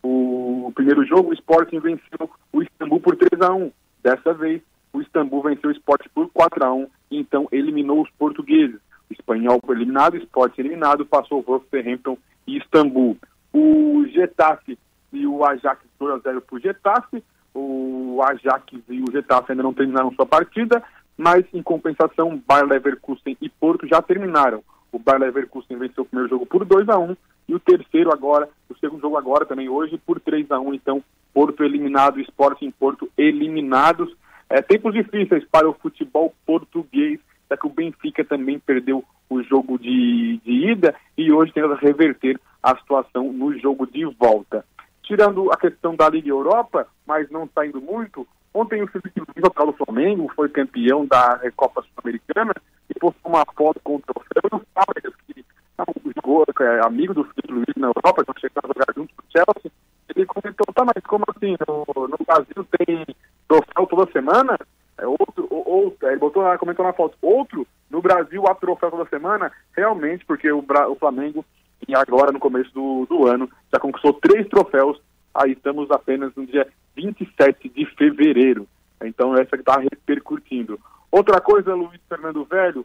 O primeiro jogo, o Sporting venceu o Istambul por 3 a 1. Dessa vez, o Istambul venceu o Sporting por 4 a 1 e então eliminou os portugueses. O Espanhol foi eliminado, o Sporting eliminado, passou o Wolverhampton e Istambul. O Getafe e o Ajax 2 a 0 para o Getafe. O Ajax e o Getafe ainda não terminaram sua partida, mas em compensação, Bayer Leverkusen e Porto já terminaram. O Bayer Leverkusen venceu o primeiro jogo por 2 a 1 e o terceiro agora, o segundo jogo agora também hoje por 3 a 1 Então, Porto eliminado, Esporte em Porto eliminados. É, tempos difíceis para o futebol português, já que o Benfica também perdeu o jogo de, de ida e hoje tenta reverter a situação no jogo de volta. Tirando a questão da Liga Europa, mas não está indo muito, ontem o Felipe Luiz, o Flamengo, foi campeão da Recopa Sul-Americana e postou uma foto com o troféu do Fábricas, que jogou, é amigo do Felipe Luiz na Europa, então chegou a jogar junto com o Chelsea. Ele comentou, tá, mas como assim? No, no Brasil tem troféu toda semana? É outro, ou, ele botou comentou na foto, outro, no Brasil há troféu toda semana? Realmente, porque o, o Flamengo e agora, no começo do, do ano, já conquistou três troféus. Aí estamos apenas no dia 27 de fevereiro. Então, essa que está repercutindo. Outra coisa, Luiz Fernando Velho,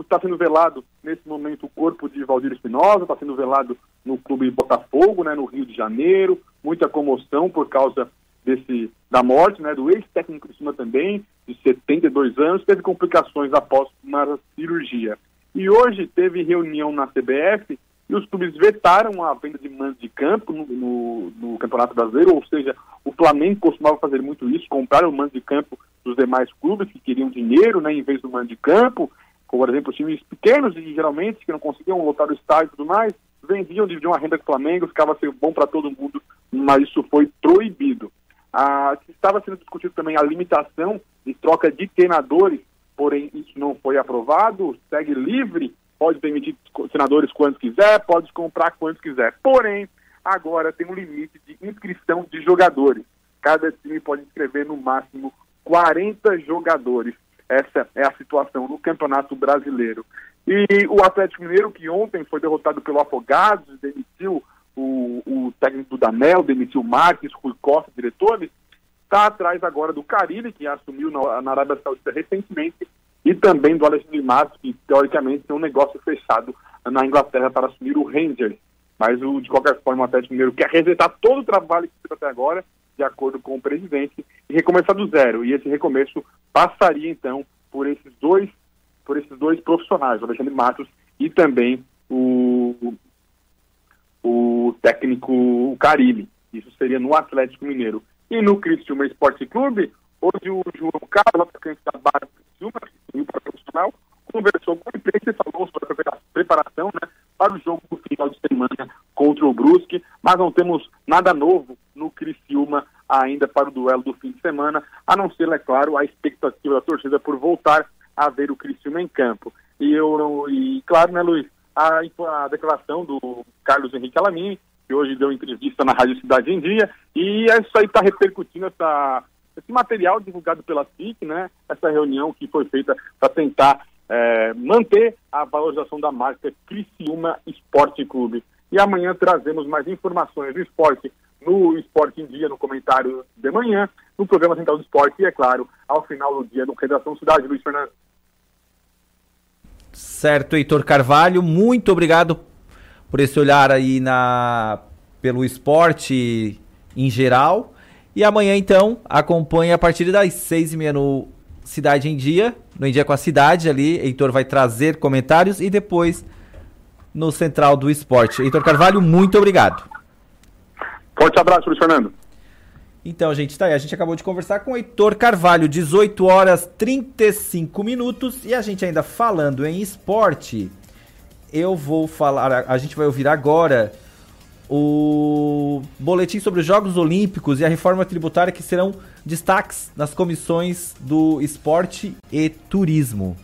está sendo velado nesse momento o corpo de Valdir Espinosa, está sendo velado no Clube Botafogo, né, no Rio de Janeiro. Muita comoção por causa desse da morte, né, do ex-técnico de cima também, de 72 anos, teve complicações após uma cirurgia. E hoje teve reunião na CBF e os clubes vetaram a venda de mandos de campo no, no, no, Campeonato Brasileiro, ou seja, o Flamengo costumava fazer muito isso, comprar o mando de campo dos demais clubes que queriam dinheiro, né, em vez do mando de campo, como, por exemplo, times pequenos e geralmente que não conseguiam lotar o estádio e tudo mais, vendiam, dividiam a renda com o Flamengo, ficava sendo bom para todo mundo, mas isso foi proibido. Ah, estava sendo discutido também a limitação de troca de treinadores, porém isso não foi aprovado, segue livre pode demitir senadores quantos quiser, pode comprar quantos quiser. Porém, agora tem um limite de inscrição de jogadores. Cada time pode inscrever no máximo 40 jogadores. Essa é a situação no Campeonato Brasileiro. E o Atlético Mineiro, que ontem foi derrotado pelo Afogados, demitiu o, o técnico do Danel, demitiu o Marques, Rui Costa, diretores, está atrás agora do Carilli, que assumiu na, na Arábia Saudita recentemente, e também do Alexandre Matos, que teoricamente tem um negócio fechado na Inglaterra para assumir o Rangers. Mas, o, de qualquer forma, o Atlético Mineiro quer resetar todo o trabalho que fez até agora, de acordo com o presidente, e recomeçar do zero. E esse recomeço passaria, então, por esses dois, por esses dois profissionais, o Alexandre Matos e também o, o técnico Caribe. Isso seria no Atlético Mineiro. E no Cristiúma Esporte Clube, hoje o João Carlos, atacante da base do Cristiúma, o profissional, conversou com a imprensa e falou sobre a preparação né, para o jogo do final de semana contra o Brusque, mas não temos nada novo no Criciúma ainda para o duelo do fim de semana, a não ser, é claro, a expectativa da torcida por voltar a ver o Criciúma em campo. E, eu, e claro, né, Luiz, a, a declaração do Carlos Henrique Alamini, que hoje deu entrevista na Rádio Cidade em Dia, e isso aí está repercutindo essa esse material divulgado pela FIC, né, essa reunião que foi feita para tentar é, manter a valorização da marca Criciúma Esporte Clube. E amanhã trazemos mais informações do esporte no Esporte em Dia, no comentário de manhã, no programa Central do Esporte e, é claro, ao final do dia no Redação Cidade, Luiz Fernando. Certo, Heitor Carvalho, muito obrigado por esse olhar aí na pelo esporte em geral. E amanhã, então, acompanhe a partir das seis e meia no Cidade em Dia, no Em Dia com a Cidade ali, Heitor vai trazer comentários e depois no Central do Esporte. Heitor Carvalho, muito obrigado. Forte abraço, Luiz Fernando. Então, gente, tá aí. A gente acabou de conversar com o Heitor Carvalho, 18 horas 35 minutos. E a gente ainda falando em esporte, eu vou falar. A gente vai ouvir agora o boletim sobre os Jogos Olímpicos e a reforma tributária que serão destaques nas comissões do esporte e turismo.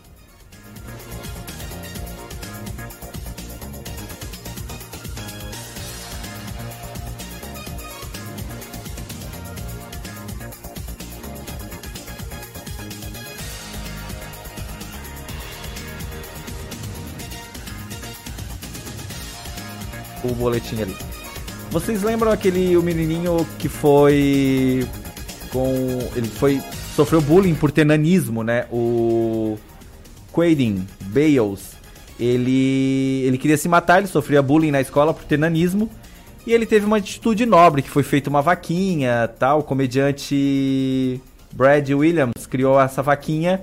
o boletim ali. Vocês lembram aquele o menininho que foi com ele foi sofreu bullying por ter nanismo, né? O Quaden Bales, ele ele queria se matar, ele sofria bullying na escola por ter nanismo. E ele teve uma atitude nobre, que foi feita uma vaquinha, tal. O comediante Brad Williams criou essa vaquinha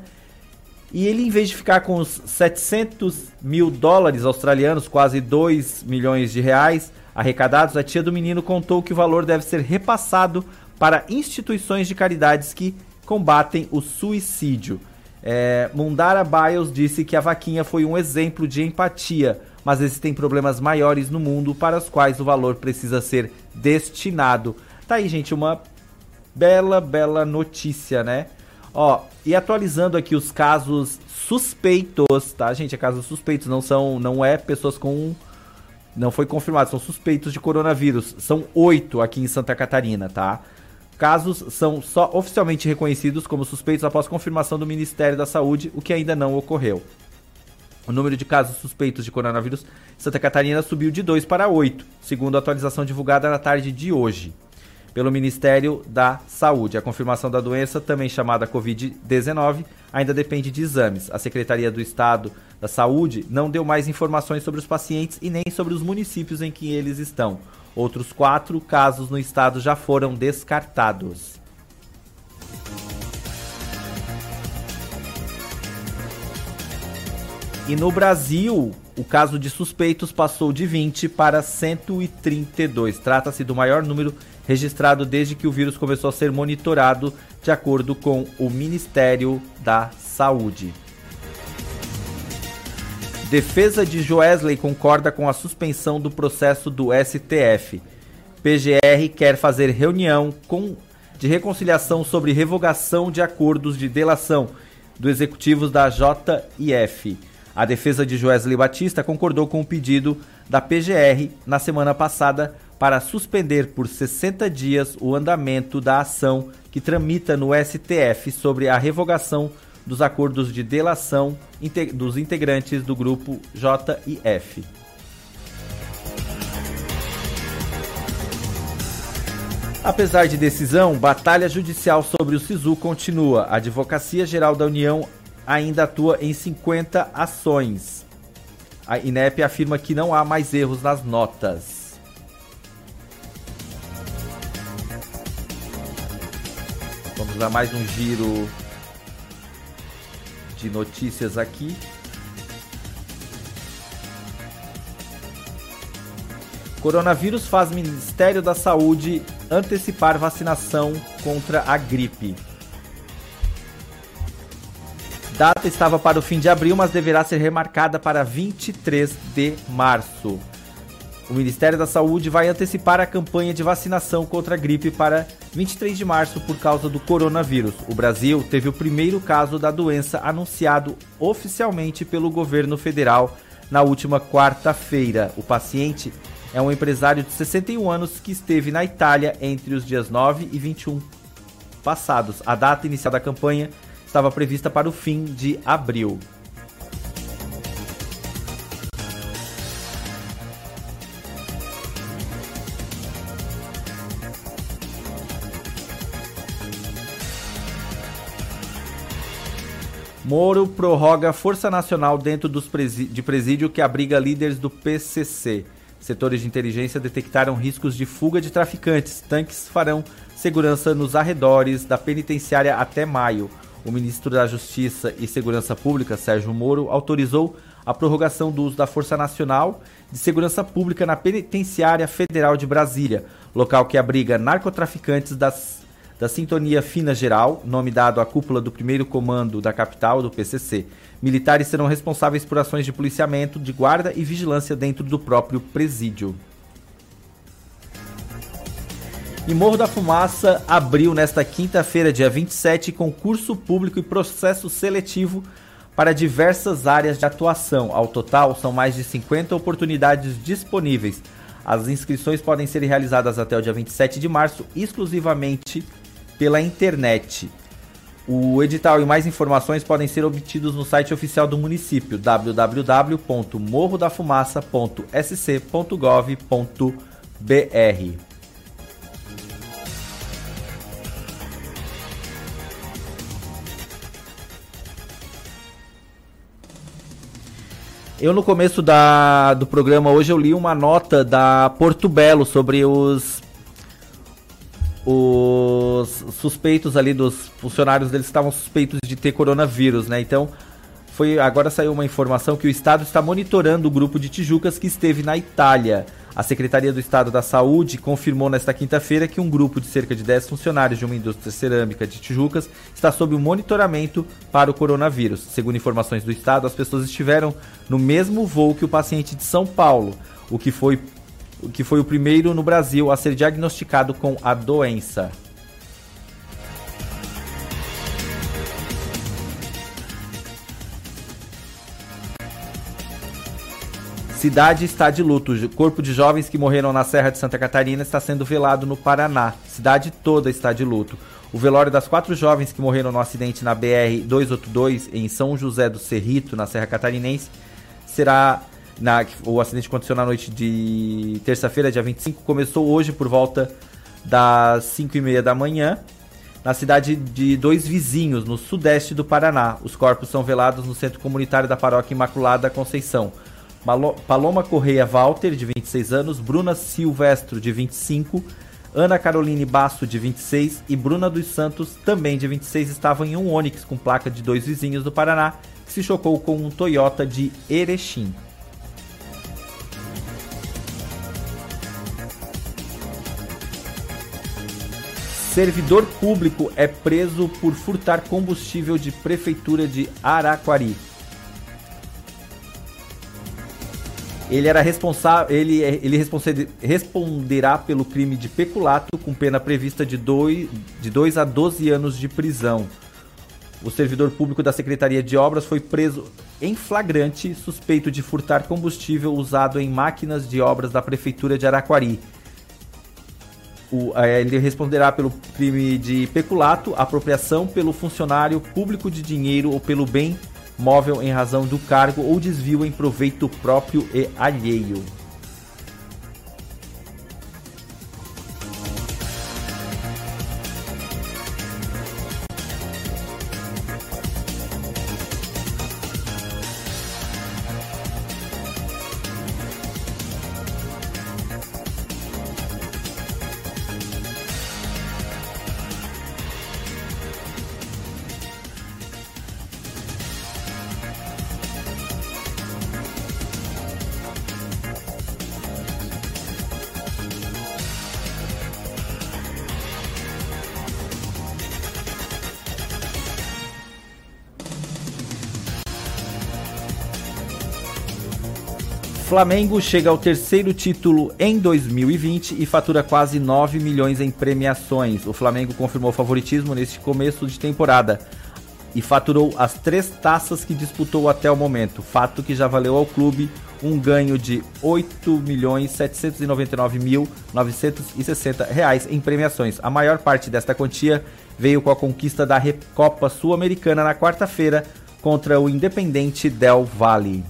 e ele, em vez de ficar com os 700 mil dólares australianos, quase 2 milhões de reais arrecadados, a tia do menino contou que o valor deve ser repassado para instituições de caridades que combatem o suicídio. É, Mundara Biles disse que a vaquinha foi um exemplo de empatia, mas existem problemas maiores no mundo para os quais o valor precisa ser destinado. Tá aí, gente, uma bela, bela notícia, né? Ó, e atualizando aqui os casos suspeitos, tá, gente? É casos suspeitos, não são, não é pessoas com não foi confirmado, são suspeitos de coronavírus. São oito aqui em Santa Catarina, tá? Casos são só oficialmente reconhecidos como suspeitos após confirmação do Ministério da Saúde, o que ainda não ocorreu. O número de casos suspeitos de coronavírus em Santa Catarina subiu de 2 para 8, segundo a atualização divulgada na tarde de hoje pelo Ministério da Saúde. A confirmação da doença, também chamada Covid-19, ainda depende de exames. A Secretaria do Estado da Saúde não deu mais informações sobre os pacientes e nem sobre os municípios em que eles estão. Outros quatro casos no estado já foram descartados. E no Brasil, o caso de suspeitos passou de 20 para 132. Trata-se do maior número registrado desde que o vírus começou a ser monitorado, de acordo com o Ministério da Saúde. Defesa de Joesley concorda com a suspensão do processo do STF. PGR quer fazer reunião com, de reconciliação sobre revogação de acordos de delação do executivos da JIF. A defesa de Joesley Batista concordou com o pedido da PGR na semana passada para suspender por 60 dias o andamento da ação que tramita no STF sobre a revogação dos acordos de delação dos integrantes do grupo JIF. Apesar de decisão, batalha judicial sobre o SISU continua. A Advocacia Geral da União ainda atua em 50 ações. A INEP afirma que não há mais erros nas notas. Vamos dar mais um giro de notícias aqui. Coronavírus faz Ministério da Saúde antecipar vacinação contra a gripe. Data estava para o fim de abril, mas deverá ser remarcada para 23 de março. O Ministério da Saúde vai antecipar a campanha de vacinação contra a gripe para 23 de março por causa do coronavírus. O Brasil teve o primeiro caso da doença anunciado oficialmente pelo governo federal na última quarta-feira. O paciente é um empresário de 61 anos que esteve na Itália entre os dias 9 e 21 passados. A data inicial da campanha estava prevista para o fim de abril. Moro prorroga Força Nacional dentro presídio, de presídio que abriga líderes do PCC. Setores de inteligência detectaram riscos de fuga de traficantes. Tanques farão segurança nos arredores da penitenciária até maio. o ministro da Justiça e Segurança Pública, Sérgio Moro, autorizou a prorrogação do uso da Força Nacional de Segurança Pública na Penitenciária Federal de Brasília, local que abriga narcotraficantes das, da Sintonia Fina Geral, nome dado à cúpula do primeiro comando da capital, do PCC. Militares serão responsáveis por ações de policiamento, de guarda e vigilância dentro do próprio presídio. E Morro da Fumaça abriu nesta quinta-feira, dia 27, concurso público e processo seletivo para diversas áreas de atuação. Ao total, são mais de 50 oportunidades disponíveis. As inscrições podem ser realizadas até o dia 27 de março, exclusivamente pela internet. O edital e mais informações podem ser obtidos no site oficial do município www.morrodafumaça.sc.gov.br. Eu no começo da, do programa hoje eu li uma nota da Porto Belo sobre os os suspeitos ali dos funcionários deles estavam suspeitos de ter coronavírus, né? Então, foi agora saiu uma informação que o estado está monitorando o grupo de Tijucas que esteve na Itália. A Secretaria do Estado da Saúde confirmou nesta quinta-feira que um grupo de cerca de 10 funcionários de uma indústria cerâmica de Tijucas está sob o monitoramento para o coronavírus. Segundo informações do Estado, as pessoas estiveram no mesmo voo que o paciente de São Paulo, o que foi, que foi o primeiro no Brasil a ser diagnosticado com a doença. Cidade está de luto. O corpo de jovens que morreram na Serra de Santa Catarina está sendo velado no Paraná. Cidade toda está de luto. O velório das quatro jovens que morreram no acidente na BR-282 em São José do Cerrito, na Serra Catarinense, será. Na, o acidente aconteceu na noite de terça-feira, dia 25. Começou hoje por volta das 5 e meia da manhã, na cidade de dois vizinhos, no sudeste do Paraná. Os corpos são velados no centro comunitário da paróquia Imaculada Conceição. Paloma Correia Walter, de 26 anos, Bruna Silvestro, de 25, Ana Caroline Basso, de 26 e Bruna dos Santos, também de 26, estavam em um Onix com placa de dois vizinhos do Paraná, que se chocou com um Toyota de Erechim. Servidor público é preso por furtar combustível de prefeitura de Araquari. Ele era responsável, ele, ele responderá pelo crime de peculato com pena prevista de 2 de dois a 12 anos de prisão. O servidor público da Secretaria de Obras foi preso em flagrante, suspeito de furtar combustível usado em máquinas de obras da Prefeitura de Araquari. O, é, ele responderá pelo crime de peculato, apropriação pelo funcionário público de dinheiro ou pelo bem móvel em razão do cargo ou desvio em proveito próprio e alheio. Flamengo chega ao terceiro título em 2020 e fatura quase 9 milhões em premiações. O Flamengo confirmou favoritismo neste começo de temporada e faturou as três taças que disputou até o momento, fato que já valeu ao clube um ganho de 8.799.960 reais em premiações. A maior parte desta quantia veio com a conquista da Recopa Sul-Americana na quarta-feira contra o Independente Del Valle.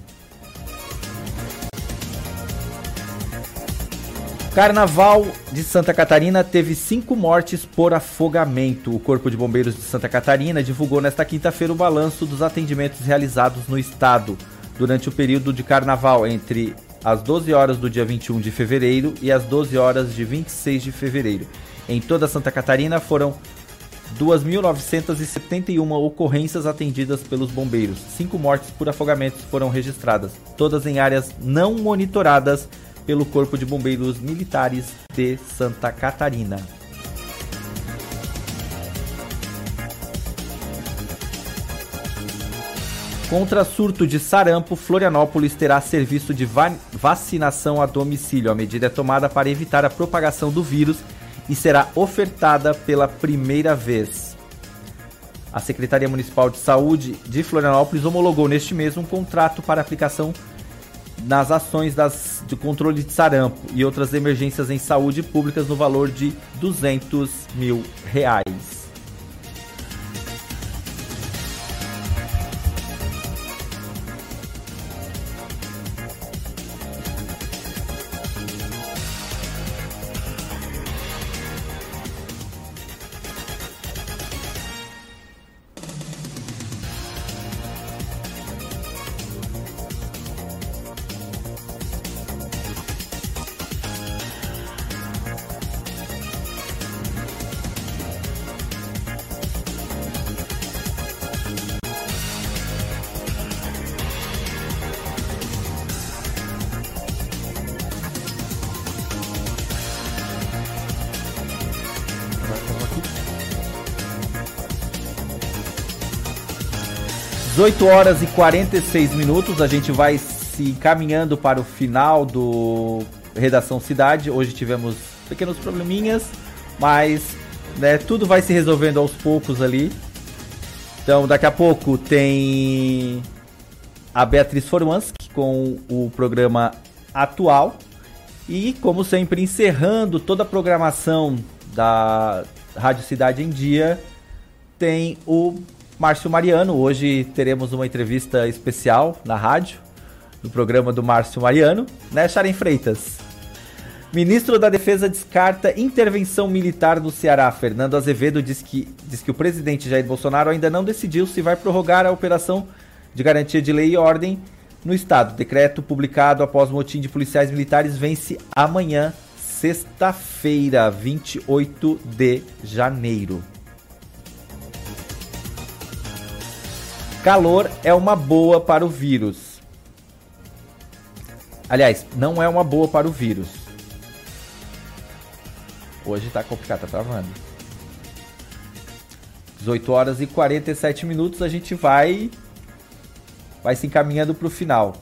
Carnaval de Santa Catarina teve cinco mortes por afogamento. O Corpo de Bombeiros de Santa Catarina divulgou nesta quinta-feira o balanço dos atendimentos realizados no estado durante o período de carnaval entre as 12 horas do dia 21 de fevereiro e as 12 horas de 26 de fevereiro. Em toda Santa Catarina foram 2.971 ocorrências atendidas pelos bombeiros. Cinco mortes por afogamentos foram registradas, todas em áreas não monitoradas pelo Corpo de Bombeiros Militares de Santa Catarina. Contra surto de sarampo, Florianópolis terá serviço de va vacinação a domicílio. A medida é tomada para evitar a propagação do vírus e será ofertada pela primeira vez. A Secretaria Municipal de Saúde de Florianópolis homologou neste mês um contrato para aplicação nas ações das, de controle de sarampo e outras emergências em saúde públicas no valor de 200 mil reais. 18 horas e 46 minutos, a gente vai se encaminhando para o final do Redação Cidade. Hoje tivemos pequenos probleminhas, mas né, tudo vai se resolvendo aos poucos ali. Então, daqui a pouco tem a Beatriz Formanski com o programa atual. E, como sempre, encerrando toda a programação da Rádio Cidade em Dia, tem o Márcio Mariano. Hoje teremos uma entrevista especial na rádio, no programa do Márcio Mariano, né, Sharon Freitas? Ministro da Defesa descarta intervenção militar no Ceará. Fernando Azevedo diz que, diz que o presidente Jair Bolsonaro ainda não decidiu se vai prorrogar a operação de garantia de lei e ordem no estado. Decreto publicado após motim de policiais militares vence amanhã, sexta-feira, 28 de janeiro. Calor é uma boa para o vírus. Aliás, não é uma boa para o vírus. Hoje tá complicado, tá travando. 18 horas e 47 minutos, a gente vai vai se encaminhando para o final.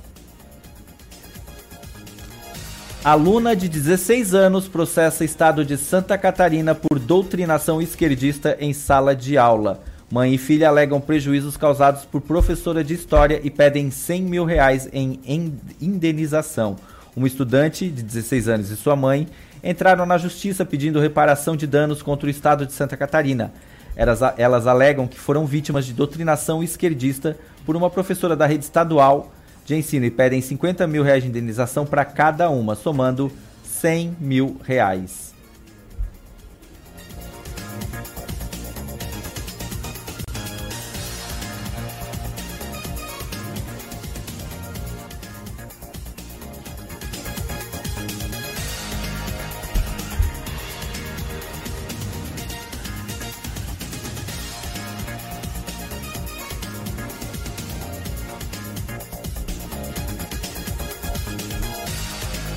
Aluna de 16 anos processa estado de Santa Catarina por doutrinação esquerdista em sala de aula. Mãe e filha alegam prejuízos causados por professora de história e pedem 100 mil reais em indenização. Uma estudante de 16 anos e sua mãe entraram na justiça pedindo reparação de danos contra o estado de Santa Catarina. Elas, elas alegam que foram vítimas de doutrinação esquerdista por uma professora da rede estadual de ensino e pedem 50 mil reais de indenização para cada uma, somando 100 mil reais.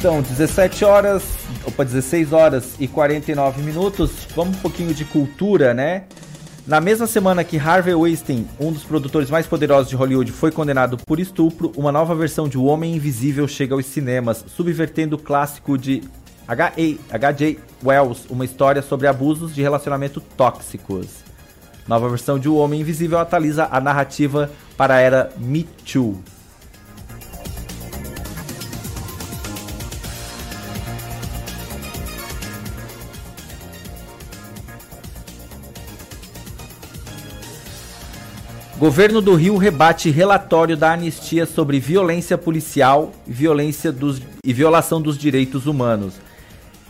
Então, 17 horas, opa, 16 horas e 49 minutos. Vamos um pouquinho de cultura, né? Na mesma semana que Harvey Weinstein, um dos produtores mais poderosos de Hollywood, foi condenado por estupro, uma nova versão de O Homem Invisível chega aos cinemas, subvertendo o clássico de H.J. Wells, uma história sobre abusos de relacionamento tóxicos. Nova versão de O Homem Invisível atualiza a narrativa para a era Me Too. Governo do Rio rebate relatório da anistia sobre violência policial violência dos, e violação dos direitos humanos.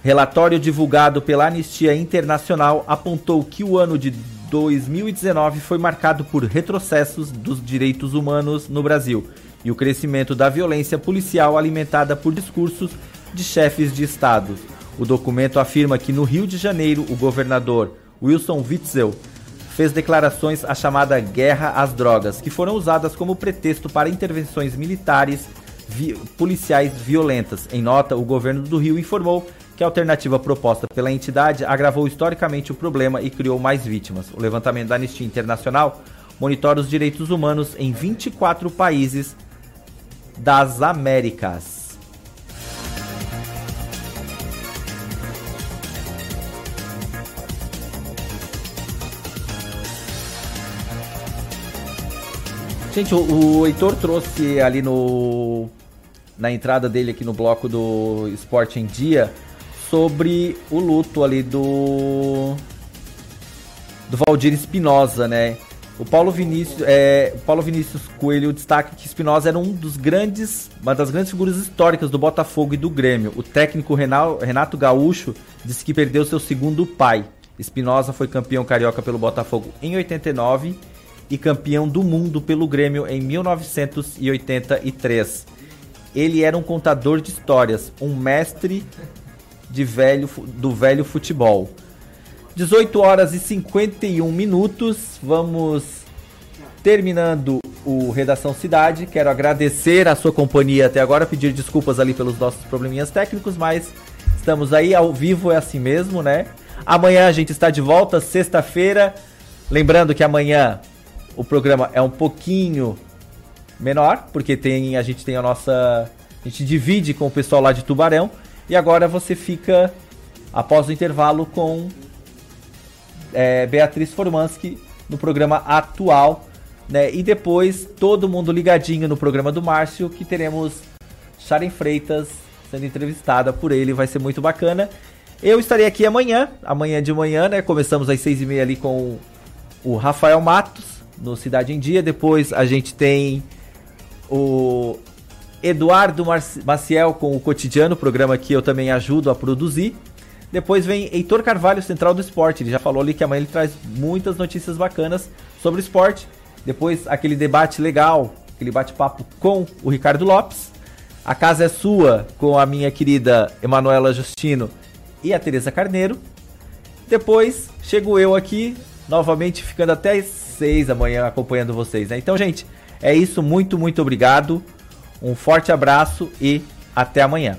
Relatório divulgado pela Anistia Internacional apontou que o ano de 2019 foi marcado por retrocessos dos direitos humanos no Brasil e o crescimento da violência policial alimentada por discursos de chefes de estados. O documento afirma que no Rio de Janeiro, o governador Wilson Witzel fez declarações à chamada guerra às drogas, que foram usadas como pretexto para intervenções militares vi policiais violentas. Em nota, o governo do Rio informou que a alternativa proposta pela entidade agravou historicamente o problema e criou mais vítimas. O levantamento da Anistia Internacional monitora os direitos humanos em 24 países das Américas. Gente, o, o Heitor trouxe ali no na entrada dele aqui no bloco do Esporte em Dia sobre o luto ali do do Valdir Espinosa, né? O Paulo Vinícius, é, o Paulo Vinícius Coelho destaca que Espinosa era um dos grandes, uma das grandes figuras históricas do Botafogo e do Grêmio. O técnico Renato Gaúcho disse que perdeu seu segundo pai. Espinosa foi campeão carioca pelo Botafogo em 89 e campeão do mundo pelo Grêmio em 1983. Ele era um contador de histórias, um mestre de velho, do velho futebol. 18 horas e 51 minutos, vamos terminando o Redação Cidade. Quero agradecer a sua companhia até agora, pedir desculpas ali pelos nossos probleminhas técnicos, mas estamos aí ao vivo, é assim mesmo, né? Amanhã a gente está de volta, sexta-feira. Lembrando que amanhã o programa é um pouquinho menor, porque tem a gente tem a nossa. A gente divide com o pessoal lá de Tubarão. E agora você fica, após o intervalo, com é, Beatriz Formansky no programa atual. Né? E depois todo mundo ligadinho no programa do Márcio, que teremos Sharon Freitas sendo entrevistada por ele, vai ser muito bacana. Eu estarei aqui amanhã, amanhã de manhã, né? Começamos às seis e meia ali com o Rafael Matos no Cidade em Dia. Depois a gente tem o Eduardo Maciel com o Cotidiano, programa que eu também ajudo a produzir. Depois vem Heitor Carvalho, Central do Esporte. Ele já falou ali que amanhã ele traz muitas notícias bacanas sobre o esporte. Depois aquele debate legal, aquele bate-papo com o Ricardo Lopes. A casa é sua com a minha querida Emanuela Justino e a Tereza Carneiro. Depois chego eu aqui, novamente ficando até seis da manhã acompanhando vocês. Né? Então, gente, é isso. Muito, muito obrigado. Um forte abraço e até amanhã.